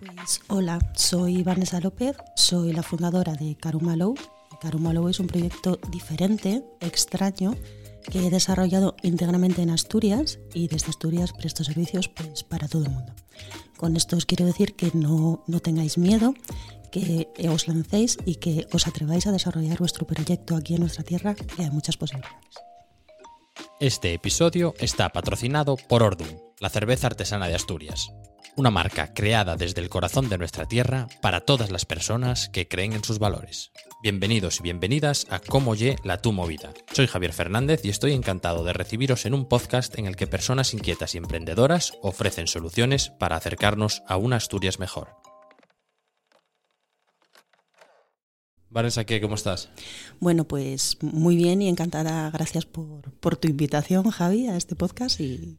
Pues hola, soy Vanessa López, soy la fundadora de Carumalow. Carumalow es un proyecto diferente, extraño, que he desarrollado íntegramente en Asturias y desde Asturias presto servicios pues, para todo el mundo. Con esto os quiero decir que no, no tengáis miedo, que os lancéis y que os atreváis a desarrollar vuestro proyecto aquí en nuestra tierra, que hay muchas posibilidades. Este episodio está patrocinado por Ordum, la cerveza artesana de Asturias. Una marca creada desde el corazón de nuestra tierra para todas las personas que creen en sus valores. Bienvenidos y bienvenidas a Cómo Ye la Tu Movida. Soy Javier Fernández y estoy encantado de recibiros en un podcast en el que personas inquietas y emprendedoras ofrecen soluciones para acercarnos a una Asturias mejor. Vanessa, ¿qué? ¿Cómo estás? Bueno, pues muy bien y encantada. Gracias por, por tu invitación, Javi, a este podcast y,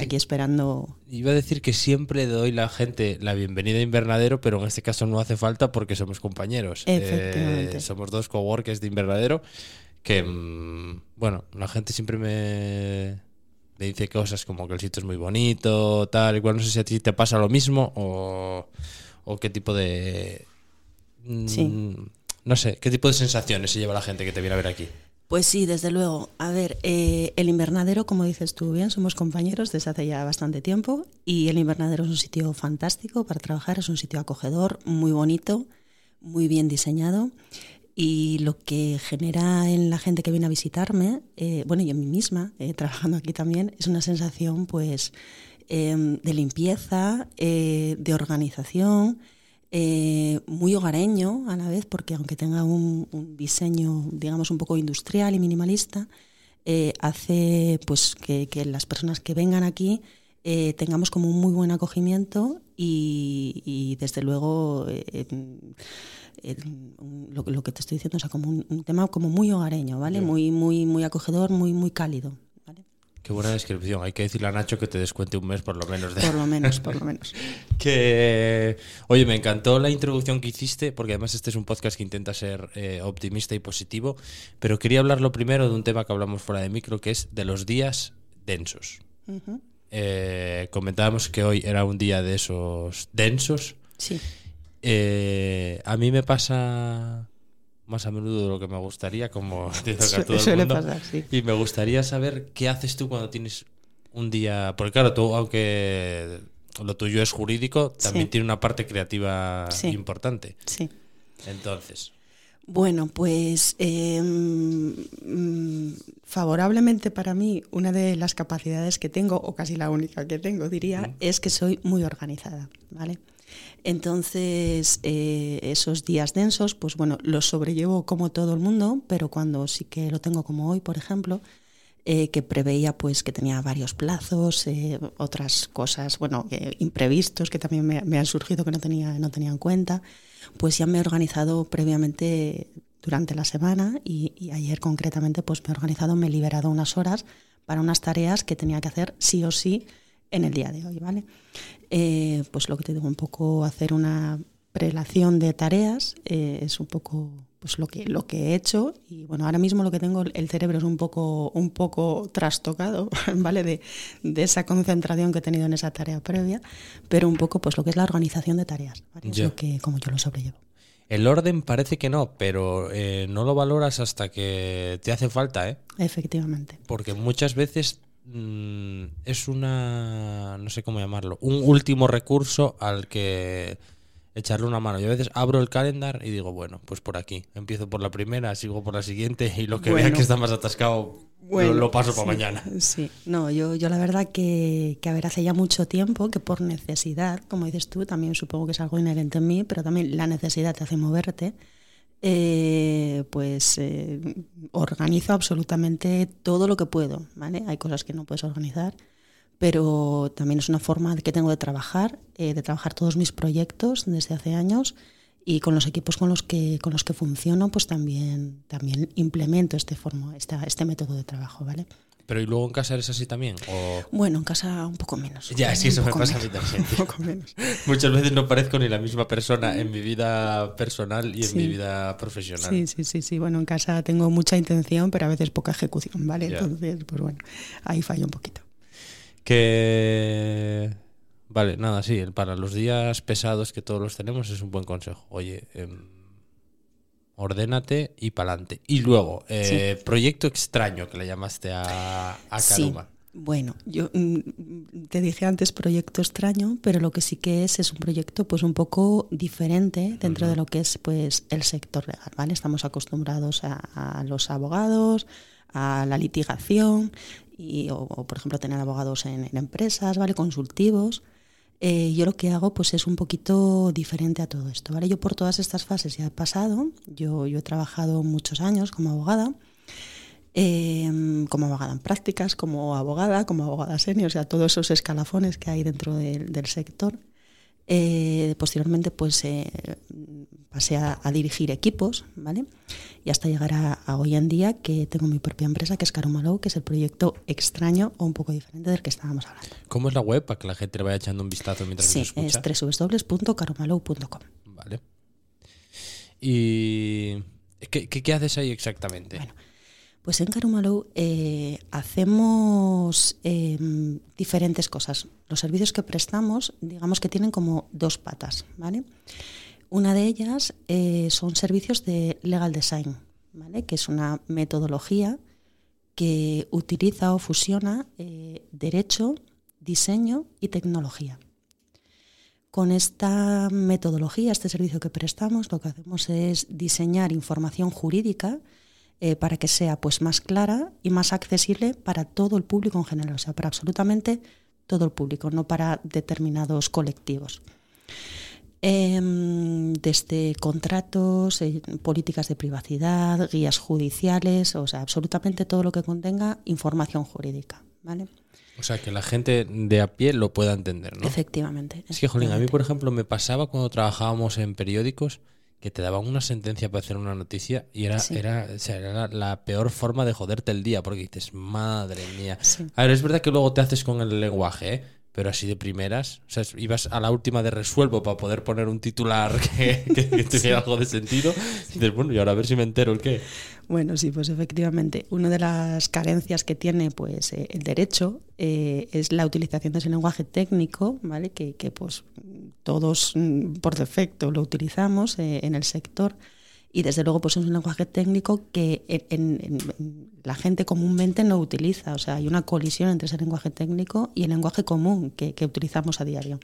aquí esperando. Iba a decir que siempre doy la gente la bienvenida a Invernadero, pero en este caso no hace falta porque somos compañeros. Efectivamente. Eh, somos dos coworkers de Invernadero que, mm, bueno, la gente siempre me, me dice cosas como que el sitio es muy bonito, tal, igual no sé si a ti te pasa lo mismo o, o qué tipo de... mm, Sí. No sé, ¿qué tipo de sensaciones se lleva la gente que te viene a ver aquí? Pues sí, desde luego. A ver, eh, el invernadero, como dices tú bien, somos compañeros desde hace ya bastante tiempo y el invernadero es un sitio fantástico para trabajar, es un sitio acogedor, muy bonito, muy bien diseñado y lo que genera en la gente que viene a visitarme, eh, bueno, y en mí misma, eh, trabajando aquí también, es una sensación pues eh, de limpieza, de organización, eh, muy hogareño a la vez, porque aunque tenga un, un diseño, digamos, un poco industrial y minimalista, eh, hace pues que, que las personas que vengan aquí eh, tengamos como un muy buen acogimiento y, y desde luego eh, un- lo, lo que te estoy diciendo, o sea, como un, un tema como muy hogareño, ¿vale? Muy, muy, muy acogedor, muy, muy cálido. Qué buena descripción. Hay que decirle a Nacho que te descuente un mes por lo menos de, Por lo menos, por lo menos. Que, oye, me encantó la introducción que hiciste, porque además este es un podcast que intenta ser eh, optimista y positivo, pero quería hablarlo primero de un tema que hablamos fuera de micro, que es de los días densos. Eh, comentábamos que hoy era un día de esos densos. Sí. Eh, a mí me pasa más a menudo de lo que me gustaría, como dice Su- a todo el suele mundo. pasar, sí. Y me gustaría saber qué haces tú cuando tienes un día. Porque claro, tú, aunque lo tuyo es jurídico, también Sí. tiene una parte creativa Sí. importante. Sí. Entonces, Bueno, pues eh, mm, favorablemente para mí, una de las capacidades que tengo, o casi la única que tengo, diría, es que soy muy organizada, ¿vale? Entonces, eh, esos días densos, pues bueno, los sobrellevo como todo el mundo, pero cuando sí que lo tengo como hoy, por ejemplo, eh, que preveía pues que tenía varios plazos, eh, otras cosas, bueno, imprevistos que también me, han surgido que no tenía, no tenía en cuenta, pues ya me he organizado previamente durante la semana y ayer concretamente pues me he organizado, me he liberado unas horas para unas tareas que tenía que hacer sí o sí en el día de hoy, ¿vale? Eh, pues lo que te digo, un poco hacer una prelación de tareas eh, es un poco pues lo que lo que he hecho y bueno ahora mismo lo que tengo el cerebro es un poco un poco trastocado vale de, de esa concentración que he tenido en esa tarea previa pero un poco pues lo que es la organización de tareas ¿vale? es Ya. lo que como yo lo sobrellevo el orden parece que no, pero eh, no lo valoras hasta que te hace falta, ¿eh? efectivamente Porque muchas veces mm, es una. No sé cómo llamarlo. Un último recurso al que echarle una mano. Yo a veces abro el calendar y digo, bueno, pues por aquí. Empiezo por la primera, sigo por la siguiente y lo que vea que está más atascado lo, lo paso para mañana. Sí, no, yo, yo la verdad que, que, a ver, hace ya mucho tiempo que por necesidad, como dices tú, también supongo que es algo inherente en mí, pero también la necesidad te hace moverte, eh, pues eh, organizo absolutamente todo lo que puedo, ¿vale? Hay cosas que no puedes organizar, pero también es una forma que tengo de trabajar, eh, de trabajar todos mis proyectos desde hace años y con los equipos con los que con los que funciono pues también también implemento este forma esta, este método de trabajo vale Pero ¿y luego en casa eres así también? ¿O... bueno en casa un poco menos Ya, un eso me pasa a mí menos, también. un poco menos Muchas veces no parezco ni la misma persona en mi vida personal y en Sí. mi vida profesional. sí sí sí sí bueno en casa tengo mucha intención pero a veces poca ejecución vale Ya. entonces pues bueno ahí fallo un poquito Que Vale, nada, sí, para los días pesados que todos los tenemos es un buen consejo. Oye, em, ordénate y pa'lante. Y luego, eh, proyecto extraño que le llamaste a, a Karuma. Bueno, yo mm, te dije antes proyecto extraño, pero lo que sí que es es un proyecto pues un poco diferente dentro de lo que es pues el sector legal, ¿vale? Estamos acostumbrados a, los abogados, a la litigación y o, por ejemplo tener abogados en, empresas, ¿vale? Consultivos. Eh, yo lo que hago pues es un poquito diferente a todo esto, ¿vale? Yo por todas estas fases ya he pasado, yo, yo he trabajado muchos años como abogada Em, como abogada en prácticas, como abogada, como abogada senior, o sea, todos esos escalafones que hay dentro del sector. Eh, posteriormente, pues eh, pasé a, dirigir equipos, ¿vale? Y hasta llegar a, hoy en día que tengo mi propia empresa, que es Carumalo, que es el proyecto extraño o un poco diferente del que estábamos hablando. ¿Cómo es la web para que la gente le vaya echando un vistazo mientras sí, escucha? es www.carumalo.com. Vale. ¿Y qué, qué, qué haces ahí exactamente? Bueno, pues en Carumalou eh, hacemos em, diferentes cosas. Los servicios que prestamos, digamos que tienen como dos patas, ¿vale? Una de ellas eh, son servicios de legal design. Que es una metodología que utiliza o fusiona eh, derecho, diseño y tecnología. Con esta metodología, este servicio que prestamos, lo que hacemos es diseñar información jurídica eh, para que sea pues, más clara y más accesible para todo el público en general, o sea, para absolutamente todo el público, no para determinados colectivos. Em, desde contratos, eh, políticas de privacidad, guías judiciales, o sea, absolutamente todo lo que contenga información jurídica. ¿vale? O sea, que la gente de a pie lo pueda entender, ¿no? Efectivamente. Es que, Jolín, a mí, por ejemplo, me pasaba cuando trabajábamos en periódicos que te daban una sentencia para hacer una noticia y era, era, era la peor forma de joderte el día, porque dices, madre mía. A ver, es verdad que luego te haces con el lenguaje, ¿eh? Pero así de primeras, o sea, ibas a la última de resuelvo para poder poner un titular que, que, tuviera algo de sentido, y dices, bueno, y ahora a ver si me entero el qué. Bueno, sí, pues efectivamente, una de las carencias que tiene pues eh, el derecho eh, es la utilización de ese lenguaje técnico, ¿vale? Que, que pues todos mm, por defecto lo utilizamos eh, en el sector y desde luego pues es un lenguaje técnico que la gente comúnmente no utiliza. O sea, hay una colisión entre ese lenguaje técnico y el lenguaje común que, utilizamos a diario.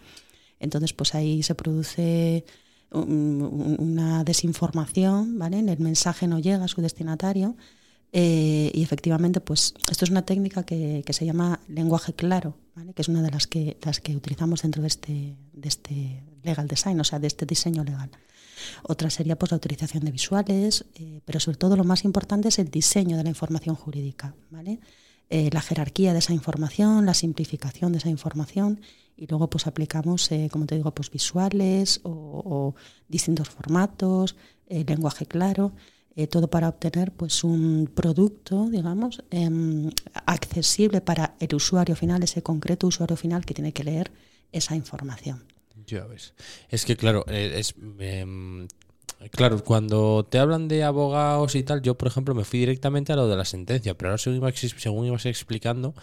Entonces, pues ahí se produce una desinformación, ¿vale? El mensaje no llega a su destinatario. Eh, y efectivamente, pues esto es una técnica que, se llama lenguaje claro, ¿vale? que es una de las que, las que utilizamos dentro de este, de este legal design, o sea, de este diseño legal. Otra sería pues, la utilización de visuales, eh, pero sobre todo lo más importante es el diseño de la información jurídica, ¿vale? Eh, la jerarquía de esa información, la simplificación de esa información y luego pues aplicamos, eh, como te digo, pues visuales o, distintos formatos, lenguaje claro, todo para obtener pues un producto, digamos, em, accesible para el usuario final, ese concreto usuario final que tiene que leer esa información. Ya ves. Es que, claro, eh, es. Em, claro, cuando te hablan de abogados y tal, yo, por ejemplo, me fui directamente a lo de la sentencia, pero ahora según ibas, explicando,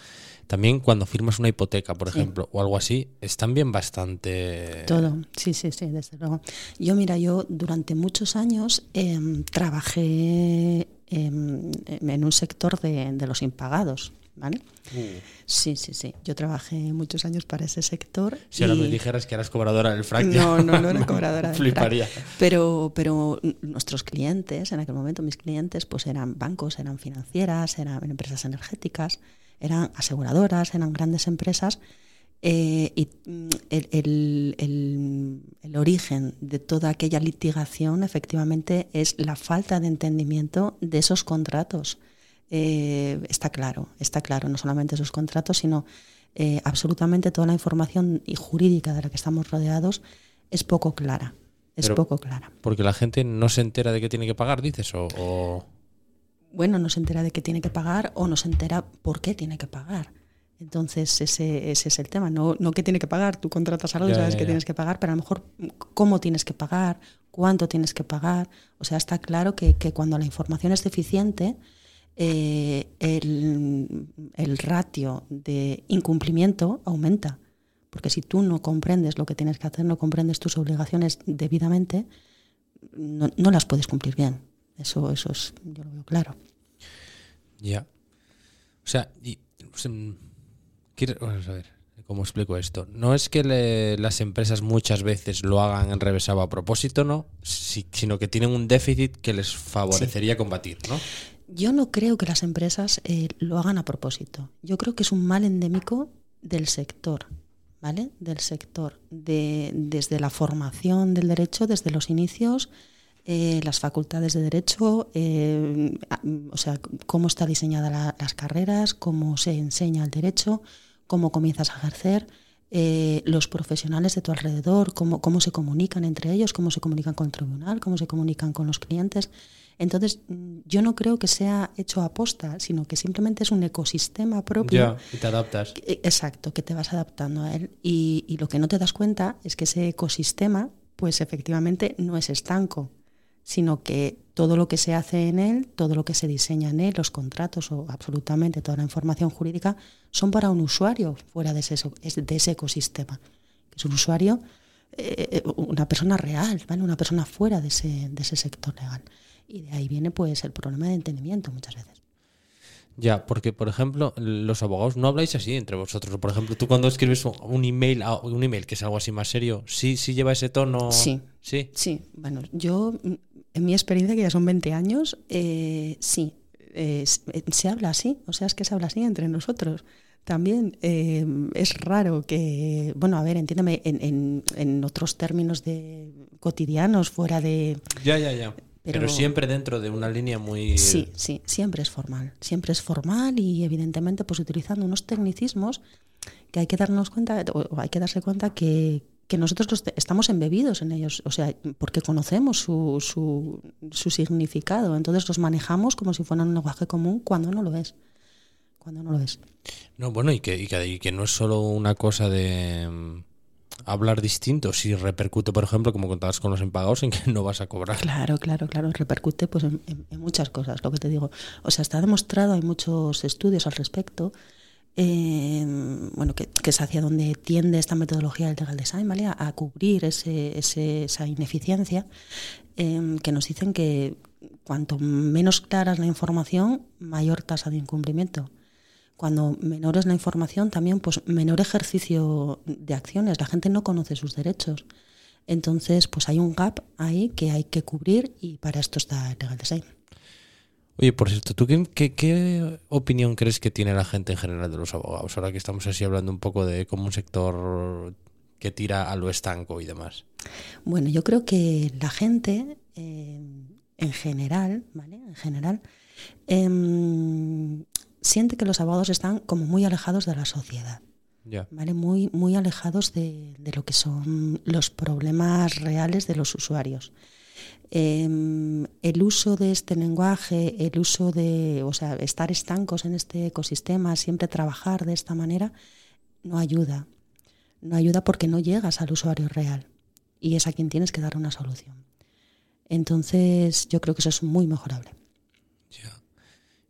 también cuando firmas una hipoteca, por ejemplo, o algo así, es también bastante... Todo, sí, sí, sí, desde luego. Yo, mira, yo durante muchos años em, trabajé em, en un sector de, de los impagados. ¿Vale? Uh. Sí, sí, sí. Yo trabajé muchos años para ese sector. Si ahora me dijeras que eras cobradora del FRAC, no, no, no era cobradora del Fliparía. Pero, pero nuestros clientes, en aquel momento mis clientes, pues eran bancos, eran financieras, eran empresas energéticas, eran aseguradoras, eran grandes empresas. Eh, y mm, el, el, el, origen de toda aquella litigación efectivamente es la falta de entendimiento de esos contratos. Eh, está claro, está claro, no solamente esos contratos, sino eh, absolutamente toda la información y jurídica de la que estamos rodeados es poco clara. Es poco clara. Porque la gente no se entera de que tiene que pagar, dices, o, Bueno, no se entera de que tiene que pagar o no se entera por qué tiene que pagar. Entonces, ese, ese es el tema. No, no que tiene que pagar, tú contratas algo y sabes que tienes que pagar, pero a lo mejor cómo tienes que pagar, cuánto tienes que pagar. O sea, está claro que, que cuando la información es deficiente, eh, el, ratio de incumplimiento aumenta, Porque si tú no comprendes lo que tienes que hacer, no comprendes tus obligaciones debidamente, no, no las puedes cumplir bien. Eso, eso es, yo lo veo claro. Ya. O sea, y, vamos a ver, ¿cómo explico esto? No es que le, las empresas muchas veces lo hagan enrevesado a propósito, ¿no? Si, sino que tienen un déficit que les favorecería combatir, ¿no? Yo no creo que las empresas eh, lo hagan a propósito. Yo creo que es un mal endémico del sector, ¿vale? Del sector, de, desde la formación del derecho, desde los inicios, eh, las facultades de derecho, eh, o sea, cómo está diseñada las carreras, cómo se enseña el derecho, cómo comienzas a ejercer. los profesionales de tu alrededor, cómo, cómo se comunican entre ellos, cómo se comunican con el tribunal, cómo se comunican con los clientes. Entonces, mm, yo no creo que sea hecho a posta, sino que simplemente es un ecosistema propio. Ya, y te adaptas. Exacto, que te vas adaptando a él. Y, y, lo que no te das cuenta es que ese ecosistema, pues efectivamente no es estanco, sino que todo lo que se hace en él, todo lo que se diseña en él, los contratos o absolutamente toda la información jurídica, son para un usuario fuera de ese, de ese ecosistema. Es un usuario, eh, una persona real, ¿vale? una persona fuera de ese, de ese sector legal. Y de ahí viene pues el problema de entendimiento muchas veces. Ya, porque por ejemplo, los abogados no habláis así entre vosotros. Por ejemplo, tú cuando escribes un email, un email que es algo así más serio, sí, sí lleva ese tono. Sí. Sí. Sí. Bueno, yo en mi experiencia que ya son 20 años, eh, sí, eh, se habla así. O sea, es que se habla así entre nosotros. También eh, es raro que, bueno, a ver, entiéndeme, en, en, en otros términos de cotidianos, fuera de. Ya, ya, ya pero, siempre dentro de una línea muy... Sí, sí, siempre es formal. Siempre es formal y evidentemente pues utilizando unos tecnicismos que hay que darnos cuenta, o hay que darse cuenta que, nosotros estamos embebidos en ellos, o sea, porque conocemos su, su, su, significado, entonces los manejamos como si fueran un lenguaje común cuando no lo es. Cuando no lo es. No, bueno, y que, y que, y que no es solo una cosa de hablar distinto si repercute, por ejemplo, como contabas con los impagados, en que no vas a cobrar. Claro, claro, claro, repercute pues en, muchas cosas, lo que te digo. O sea, está demostrado, hay muchos estudios al respecto, eh, bueno, que, es hacia donde tiende esta metodología del legal design, ¿vale? A, cubrir ese, esa ineficiencia, eh, que nos dicen que cuanto menos clara es la información, mayor tasa de incumplimiento cuando menor es la información, también pues menor ejercicio de acciones. La gente no conoce sus derechos. Entonces, pues hay un gap ahí que hay que cubrir y para esto está el Legal Design. Oye, por cierto, ¿tú qué, qué, opinión crees que tiene la gente en general de los abogados? Ahora que estamos así hablando un poco de como un sector que tira a lo estanco y demás. Bueno, yo creo que la gente eh, en general, ¿vale? En general, em, siente que los abogados están como muy alejados de la sociedad. ¿vale? Muy, muy alejados de, lo que son los problemas reales de los usuarios. Em, el uso de este lenguaje, el uso de, o sea, estar estancos en este ecosistema, siempre trabajar de esta manera, no ayuda. No ayuda porque no llegas al usuario real y es a quien tienes que dar una solución. Entonces, yo creo que eso es muy mejorable.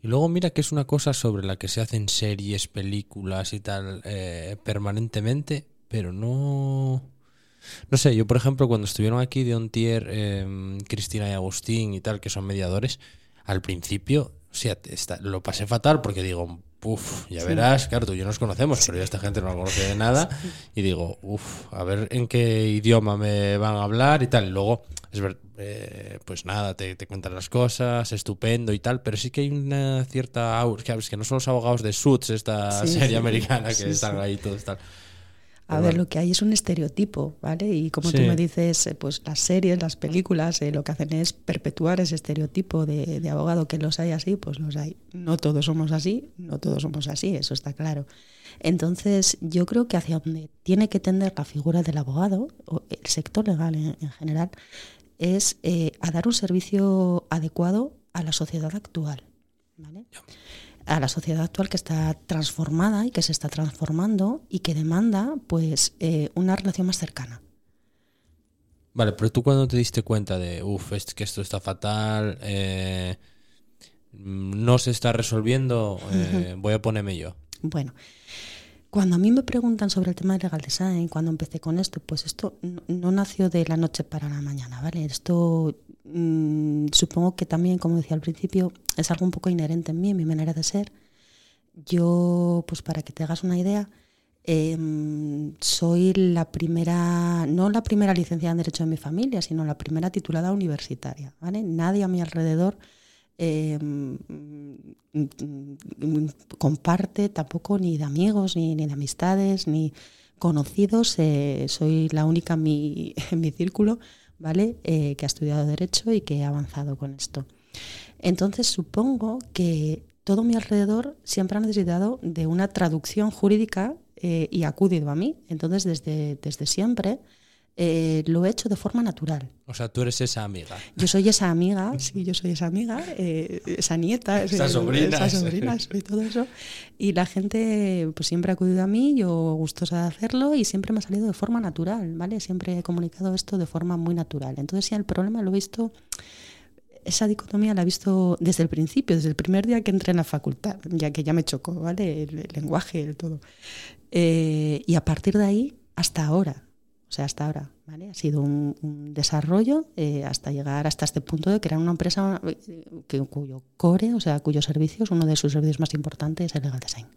Y luego mira que es una cosa sobre la que se hacen series, películas y tal eh, permanentemente, pero no... No sé, yo por ejemplo cuando estuvieron aquí de Ontier, eh, Cristina y Agustín y tal, que son mediadores, al principio, o sea, lo pasé fatal porque digo, uff, ya verás, claro, tú y yo nos conocemos, pero ya esta gente no la conoce de nada, y digo, uff, a ver en qué idioma me van a hablar y tal, y luego es ver, eh, pues nada, te, te, cuentan las cosas, estupendo y tal, pero sí que hay una cierta aura, que no son los abogados de Suits, esta serie americana que están ahí todos tal. A ver, lo que hay es un estereotipo, ¿vale? Y como tú me dices, eh, pues las series, las películas, eh, lo que hacen es perpetuar ese estereotipo de, de, abogado, que los hay así, pues los hay. No todos somos así, no todos somos así, eso está claro. Entonces, yo creo que hacia donde tiene que tender la figura del abogado, o el sector legal en general, es eh, a dar un servicio adecuado a la sociedad actual. A la sociedad actual que está transformada y que se está transformando y que demanda pues eh, una relación más cercana. Vale, pero tú cuando te diste cuenta de, uff, es que esto está fatal, eh, no se está resolviendo, voy a ponerme yo. Bueno, Cuando a mí me preguntan sobre el tema de legal design, cuando empecé con esto, pues esto no, no nació de la noche para la mañana, ¿vale? Esto mm, supongo que también, como decía al principio, es algo un poco inherente en mí, en mi manera de ser. Yo, pues para que te hagas una idea, em, soy la primera, no la primera licenciada en Derecho de mi familia, sino la primera titulada universitaria, ¿vale? Nadie a mi alrededor em, comparte tampoco ni de amigos, ni, ni de amistades, ni conocidos. eh, soy la única en mi, en mi círculo, ¿vale? Eh, que ha estudiado Derecho y que ha avanzado con esto. Entonces supongo que todo mi alrededor siempre ha necesitado de una traducción jurídica eh, y ha acudido a mí. Entonces desde, desde siempre eh, lo he hecho de forma natural. O sea, tú eres esa amiga. Yo soy esa amiga, sí, yo soy esa amiga, eh, esa nieta, Esa sobrina. esa sobrina, soy todo eso. Y la gente pues siempre ha acudido a mí, yo gustosa de hacerlo y siempre me ha salido de forma natural, ¿vale? Siempre he comunicado esto de forma muy natural. Entonces ya el problema lo he visto, esa dicotomía la he visto desde el principio, desde el primer día que entré en la facultad, ya que ya me chocó, ¿vale? El, el lenguaje, el todo. Eh, y a partir de ahí hasta ahora, o sea, hasta ahora, ¿vale? Ha sido un, un desarrollo eh, hasta llegar hasta este punto de crear una empresa eh, que, cuyo core, o sea, cuyo servicios, uno de sus servicios más importantes es el legal design.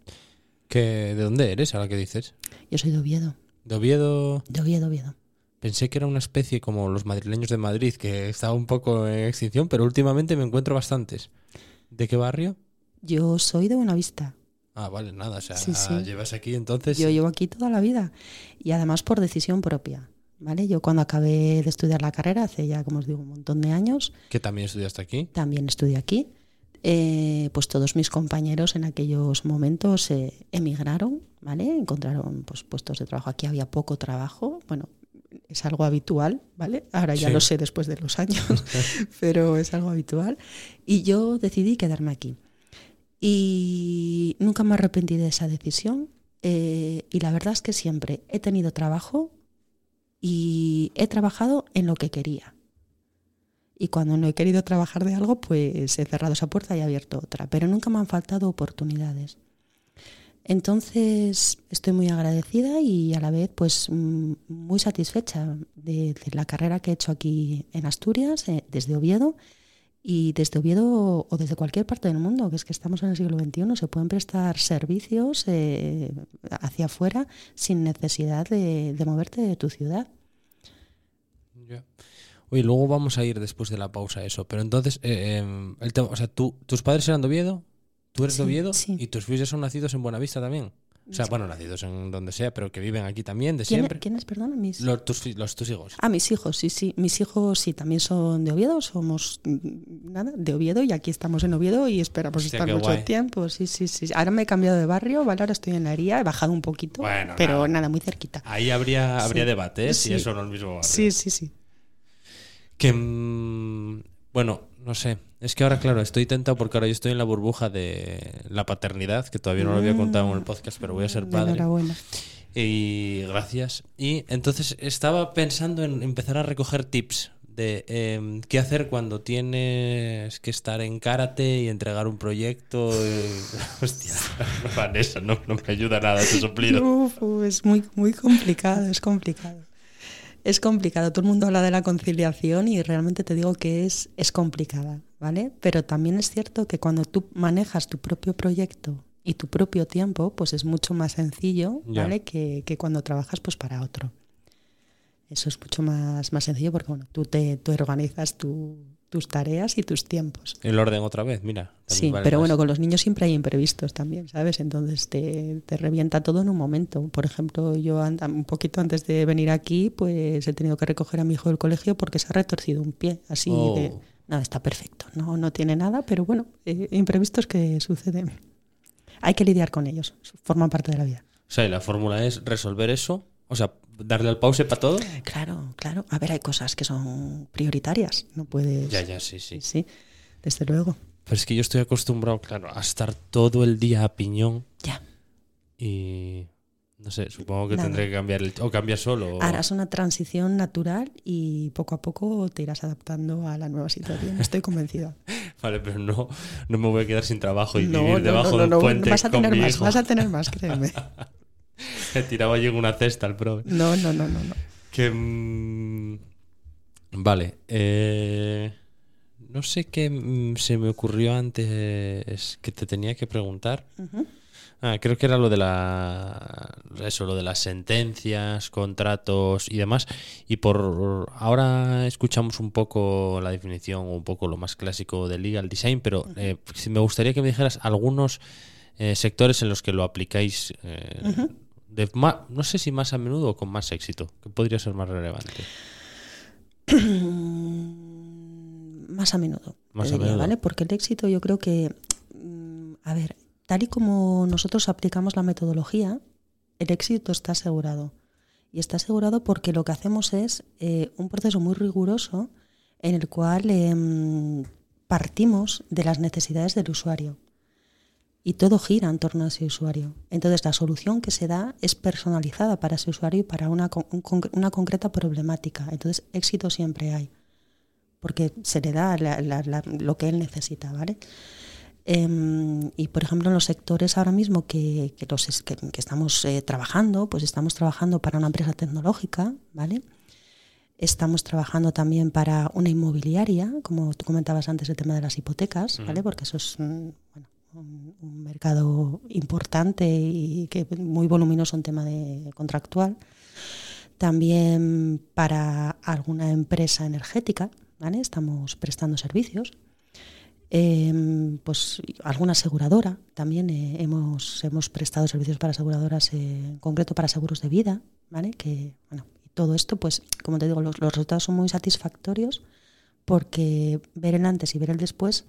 ¿Que, ¿De dónde eres ahora que dices? Yo soy de Oviedo, ¿De Oviedo? de Oviedo, Oviedo. Pensé que era una especie como los madrileños de Madrid, que estaba un poco en extinción, pero últimamente me encuentro bastantes. ¿De qué barrio? Yo soy de Buenavista. Ah, vale, nada, o sea, Sí, sí. llevas aquí entonces... Yo llevo aquí toda la vida y además por decisión propia. ¿Vale? Yo cuando acabé de estudiar la carrera, hace ya, como os digo, un montón de años, Que también estudiaste aquí. también estudié aquí. Eh, pues todos mis compañeros en aquellos momentos eh, emigraron, ¿vale? Encontraron pues, puestos de trabajo. Aquí había poco trabajo, bueno, es algo habitual, ¿vale? Ahora ya Sí. lo sé después de los años, pero es algo habitual. Y yo decidí quedarme aquí. Y nunca me arrepentí de esa decisión. eh, y la verdad es que siempre he tenido trabajo y he trabajado en lo que quería. Y cuando no he querido trabajar de algo, pues he cerrado esa puerta y he abierto otra. Pero nunca me han faltado oportunidades. Entonces estoy muy agradecida y a la vez pues mm, muy satisfecha de, de la carrera que he hecho aquí en Asturias, eh, desde Oviedo. Y desde Oviedo o desde cualquier parte del mundo, que es que estamos en el siglo XXI, se pueden prestar servicios eh, hacia afuera sin necesidad de, de moverte de tu ciudad. Ya. Oye, luego vamos a ir después de la pausa a eso. Pero entonces, eh, em, el tema, o sea, tú, tus padres eran de Oviedo, tú eres de Sí, Oviedo sí. y tus hijos son nacidos en Buenavista también. O sea, bueno, nacidos en donde sea, pero que viven aquí también, de ¿Quién- siempre. ¿Quiénes, perdón? Mis... Los, tus, fi- los tus hijos. Ah, mis hijos, sí, sí. Mis hijos sí, también son de Oviedo, somos mm, nada, de Oviedo y aquí estamos en Oviedo y esperamos Hostia, estar mucho guay. tiempo. Sí, sí, sí. Ahora me he cambiado de barrio, ¿vale? Ahora estoy en la Hería, he bajado un poquito, Bueno, pero nada. nada. muy cerquita. Ahí habría, habría Sí. debate, ¿eh? si Sí. eso no es el mismo barrio. Sí, sí, sí. Que, mm, bueno, no sé. Es que ahora, claro, estoy tentado porque ahora yo estoy en la burbuja de la paternidad, que todavía no lo había contado en el podcast, pero voy a ser padre. Enhorabuena. Y gracias. Y entonces estaba pensando en empezar a recoger tips de em, qué hacer cuando tienes que estar en karate y entregar un proyecto. eh, Hostia, Vanessa, no, no me ayuda nada ese soplido. Uf, es muy, muy complicado, es complicado. Es complicado. Todo el mundo habla de la conciliación y realmente te digo que es, es complicada, ¿vale? Pero también es cierto que cuando tú manejas tu propio proyecto y tu propio tiempo, pues es mucho más sencillo. ¿vale? Que, que cuando trabajas pues para otro. Eso es mucho más, más sencillo porque bueno, tú te tú organizas tu- tus tareas y tus tiempos. El orden otra vez, mira. Sí, vale pero más. bueno, con los niños siempre hay imprevistos también, ¿sabes? Entonces te, te revienta todo en un momento. Por ejemplo, yo anda- un poquito antes de venir aquí, pues he tenido que recoger a mi hijo del colegio porque se ha retorcido un pie, así Oh. de... Nada, está perfecto, no, no tiene nada, pero bueno, eh, imprevistos que suceden. Hay que lidiar con ellos, forman parte de la vida. O sea, y la fórmula es resolver eso, o sea, darle al pause para todo. Claro, claro. A ver, hay cosas que son prioritarias, no puedes... Ya, ya, sí, sí. Sí, desde luego. Pero es que yo estoy acostumbrado, claro, a estar todo el día a piñón Ya. y no sé, supongo que Nada. tendré que cambiar el o cambiar solo. o- Harás una transición natural y poco a poco te irás adaptando a la nueva situación. Estoy convencida. Vale, pero no, no me voy a quedar sin trabajo y No, vivir no, debajo no, de un no, puente vas a con tener más, vas a tener más, créeme. He tirado allí en una cesta al pro. No, no, no, no. no. Que. mm, vale. eh, no sé qué mm, se me ocurrió antes que te tenía que preguntar. Ah, creo que era lo de la eso, lo de las sentencias, contratos y demás. Y por ahora escuchamos un poco la definición, un poco lo más clásico del legal design, pero eh, me gustaría que me dijeras algunos eh, sectores en los que lo aplicáis. eh, de ma- no sé si más a menudo o con más éxito, que podría ser más relevante. más a menudo. Más a diría, menudo. ¿vale? Porque el éxito yo creo que, mm, a ver, tal y como nosotros aplicamos la metodología, el éxito está asegurado. Y está asegurado porque lo que hacemos es eh, un proceso muy riguroso en el cual em, partimos de las necesidades del usuario. Y todo gira en torno a ese usuario. Entonces la solución que se da es personalizada para ese usuario y para una, una concreta problemática. Entonces éxito siempre hay porque se le da la- la- la- lo que él necesita, ¿vale? Em, y por ejemplo en los sectores ahora mismo que, que los que, que estamos eh, trabajando, pues estamos trabajando para una empresa tecnológica, ¿vale? Estamos trabajando también para una inmobiliaria, como tú comentabas antes el tema de las hipotecas, ¿vale? Porque eso es mm, bueno, un, mercado importante y que muy voluminoso en tema de contractual. También para alguna empresa energética, ¿vale? Estamos prestando servicios. Em, pues alguna aseguradora también eh, hemos, hemos prestado servicios para aseguradoras, eh, en concreto para seguros de vida, ¿vale? Que, bueno, todo esto, pues, como te digo, los, los resultados son muy satisfactorios porque ver el antes y ver el después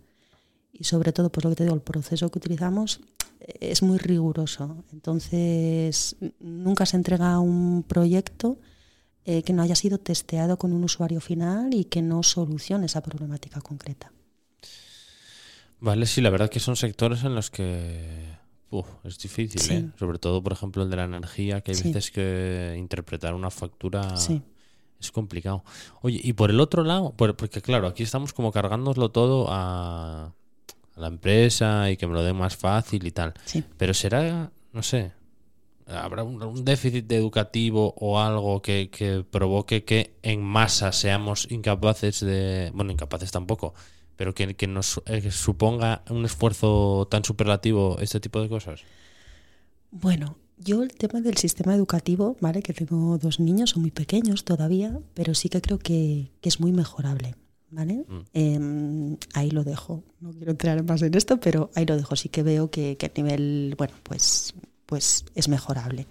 y sobre todo, pues lo que te digo, el proceso que utilizamos es muy riguroso. Entonces, nunca se entrega un proyecto eh, que no haya sido testeado con un usuario final y que no solucione esa problemática concreta. Vale, sí, la verdad que son sectores en los que uf, es difícil, Sí. ¿eh? Sobre todo, por ejemplo, el de la energía, que hay Sí. veces que interpretar una factura Sí. es complicado. Oye, y por el otro lado, por- porque claro, aquí estamos como cargándoslo todo a, a la empresa y que me lo den más fácil y tal. Sí. Pero será, no sé, habrá un, un déficit educativo o algo que, que provoque que en masa seamos incapaces de, bueno, incapaces tampoco, pero que, que nos eh, suponga un esfuerzo tan superlativo este tipo de cosas. Bueno, yo el tema del sistema educativo, ¿vale? Que tengo dos niños, son muy pequeños todavía, pero sí que creo que, que es muy mejorable, ¿vale? Mm. Em, ahí lo dejo. No quiero entrar más en esto, pero ahí lo dejo. Sí que veo que, que a nivel, bueno, pues, pues es mejorable.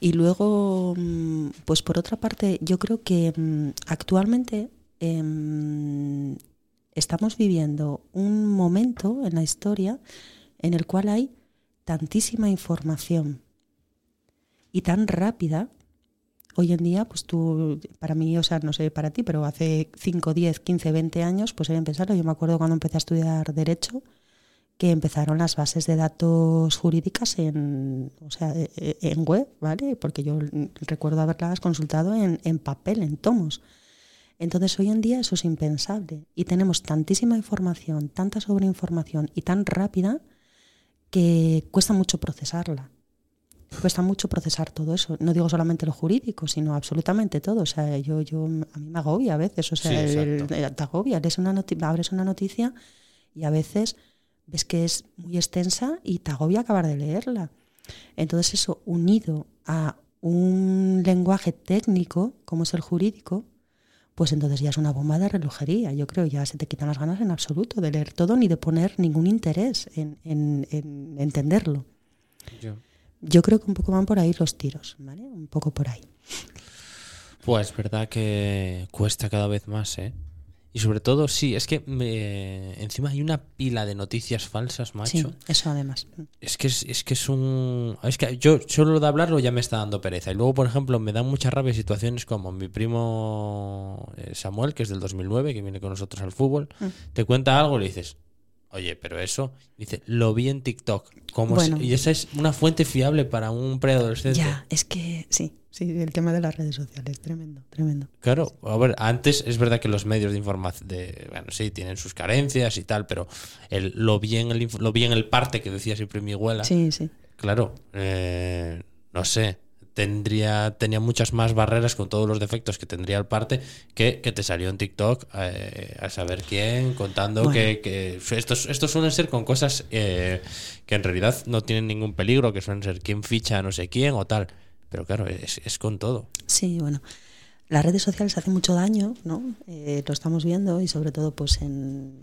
Y luego, mm, pues por otra parte, yo creo que mm, actualmente em, estamos viviendo un momento en la historia en el cual hay tantísima información y tan rápida. Hoy en día, pues tú, para mí, o sea, no sé para ti, pero hace 5, 10, 15, 20 años, pues era empezarlo. Yo me acuerdo cuando empecé a estudiar Derecho, que empezaron las bases de datos jurídicas en, o sea, e- e- en web, ¿vale? Porque yo recuerdo haberlas consultado en, en papel, en tomos. Entonces hoy en día eso es impensable y tenemos tantísima información, tanta sobreinformación y tan rápida que cuesta mucho procesarla. Cuesta mucho procesar todo eso. No digo solamente lo jurídico, sino absolutamente todo. O sea, yo, yo a mí me agobia a veces. O sea, Sí, el- exacto. el- te agobia. Lees una abres una noticia y a veces ves que es muy extensa y te agobia acabar de leerla. Entonces eso, unido a un lenguaje técnico, como es el jurídico, pues entonces ya es una bomba de relojería. Yo creo ya se te quitan las ganas en absoluto de leer todo ni de poner ningún interés en, en- en entenderlo. Yo creo que un poco van por ahí los tiros, ¿vale? Un poco por ahí. Pues verdad que cuesta cada vez más, ¿eh? Y sobre todo, sí, es que me- encima hay una pila de noticias falsas, macho. Sí, eso además. Es que es, es que es un. Es que yo solo de hablarlo ya me está dando pereza. Y luego, por ejemplo, me dan mucha rabia situaciones como mi primo eh, Samuel, que es del 2009, que viene con nosotros al fútbol, Mm. te cuenta algo y le dices, oye, pero eso, dice, lo vi en TikTok. Como Bueno. si- y esa es una fuente fiable para un preadolescente. Ya, es que sí, sí, el tema de las redes sociales, tremendo, tremendo. Claro, a ver, antes es verdad que los medios de información, de, bueno, sí, tienen sus carencias y tal, pero el, lo bien el inf- lo bien el parte que decía siempre mi abuela, Sí, sí. claro, eh, no sé, tendría tenía muchas más barreras con todos los defectos que tendría el parte que, que te salió en TikTok eh, a saber quién contando Bueno. que, que estos, estos suelen ser con cosas eh, que en realidad no tienen ningún peligro, que suelen ser quién ficha a no sé quién o tal. Pero claro, es, es con todo. Sí, bueno. Las redes sociales hacen mucho daño, ¿no? Eh, lo estamos viendo y sobre todo pues en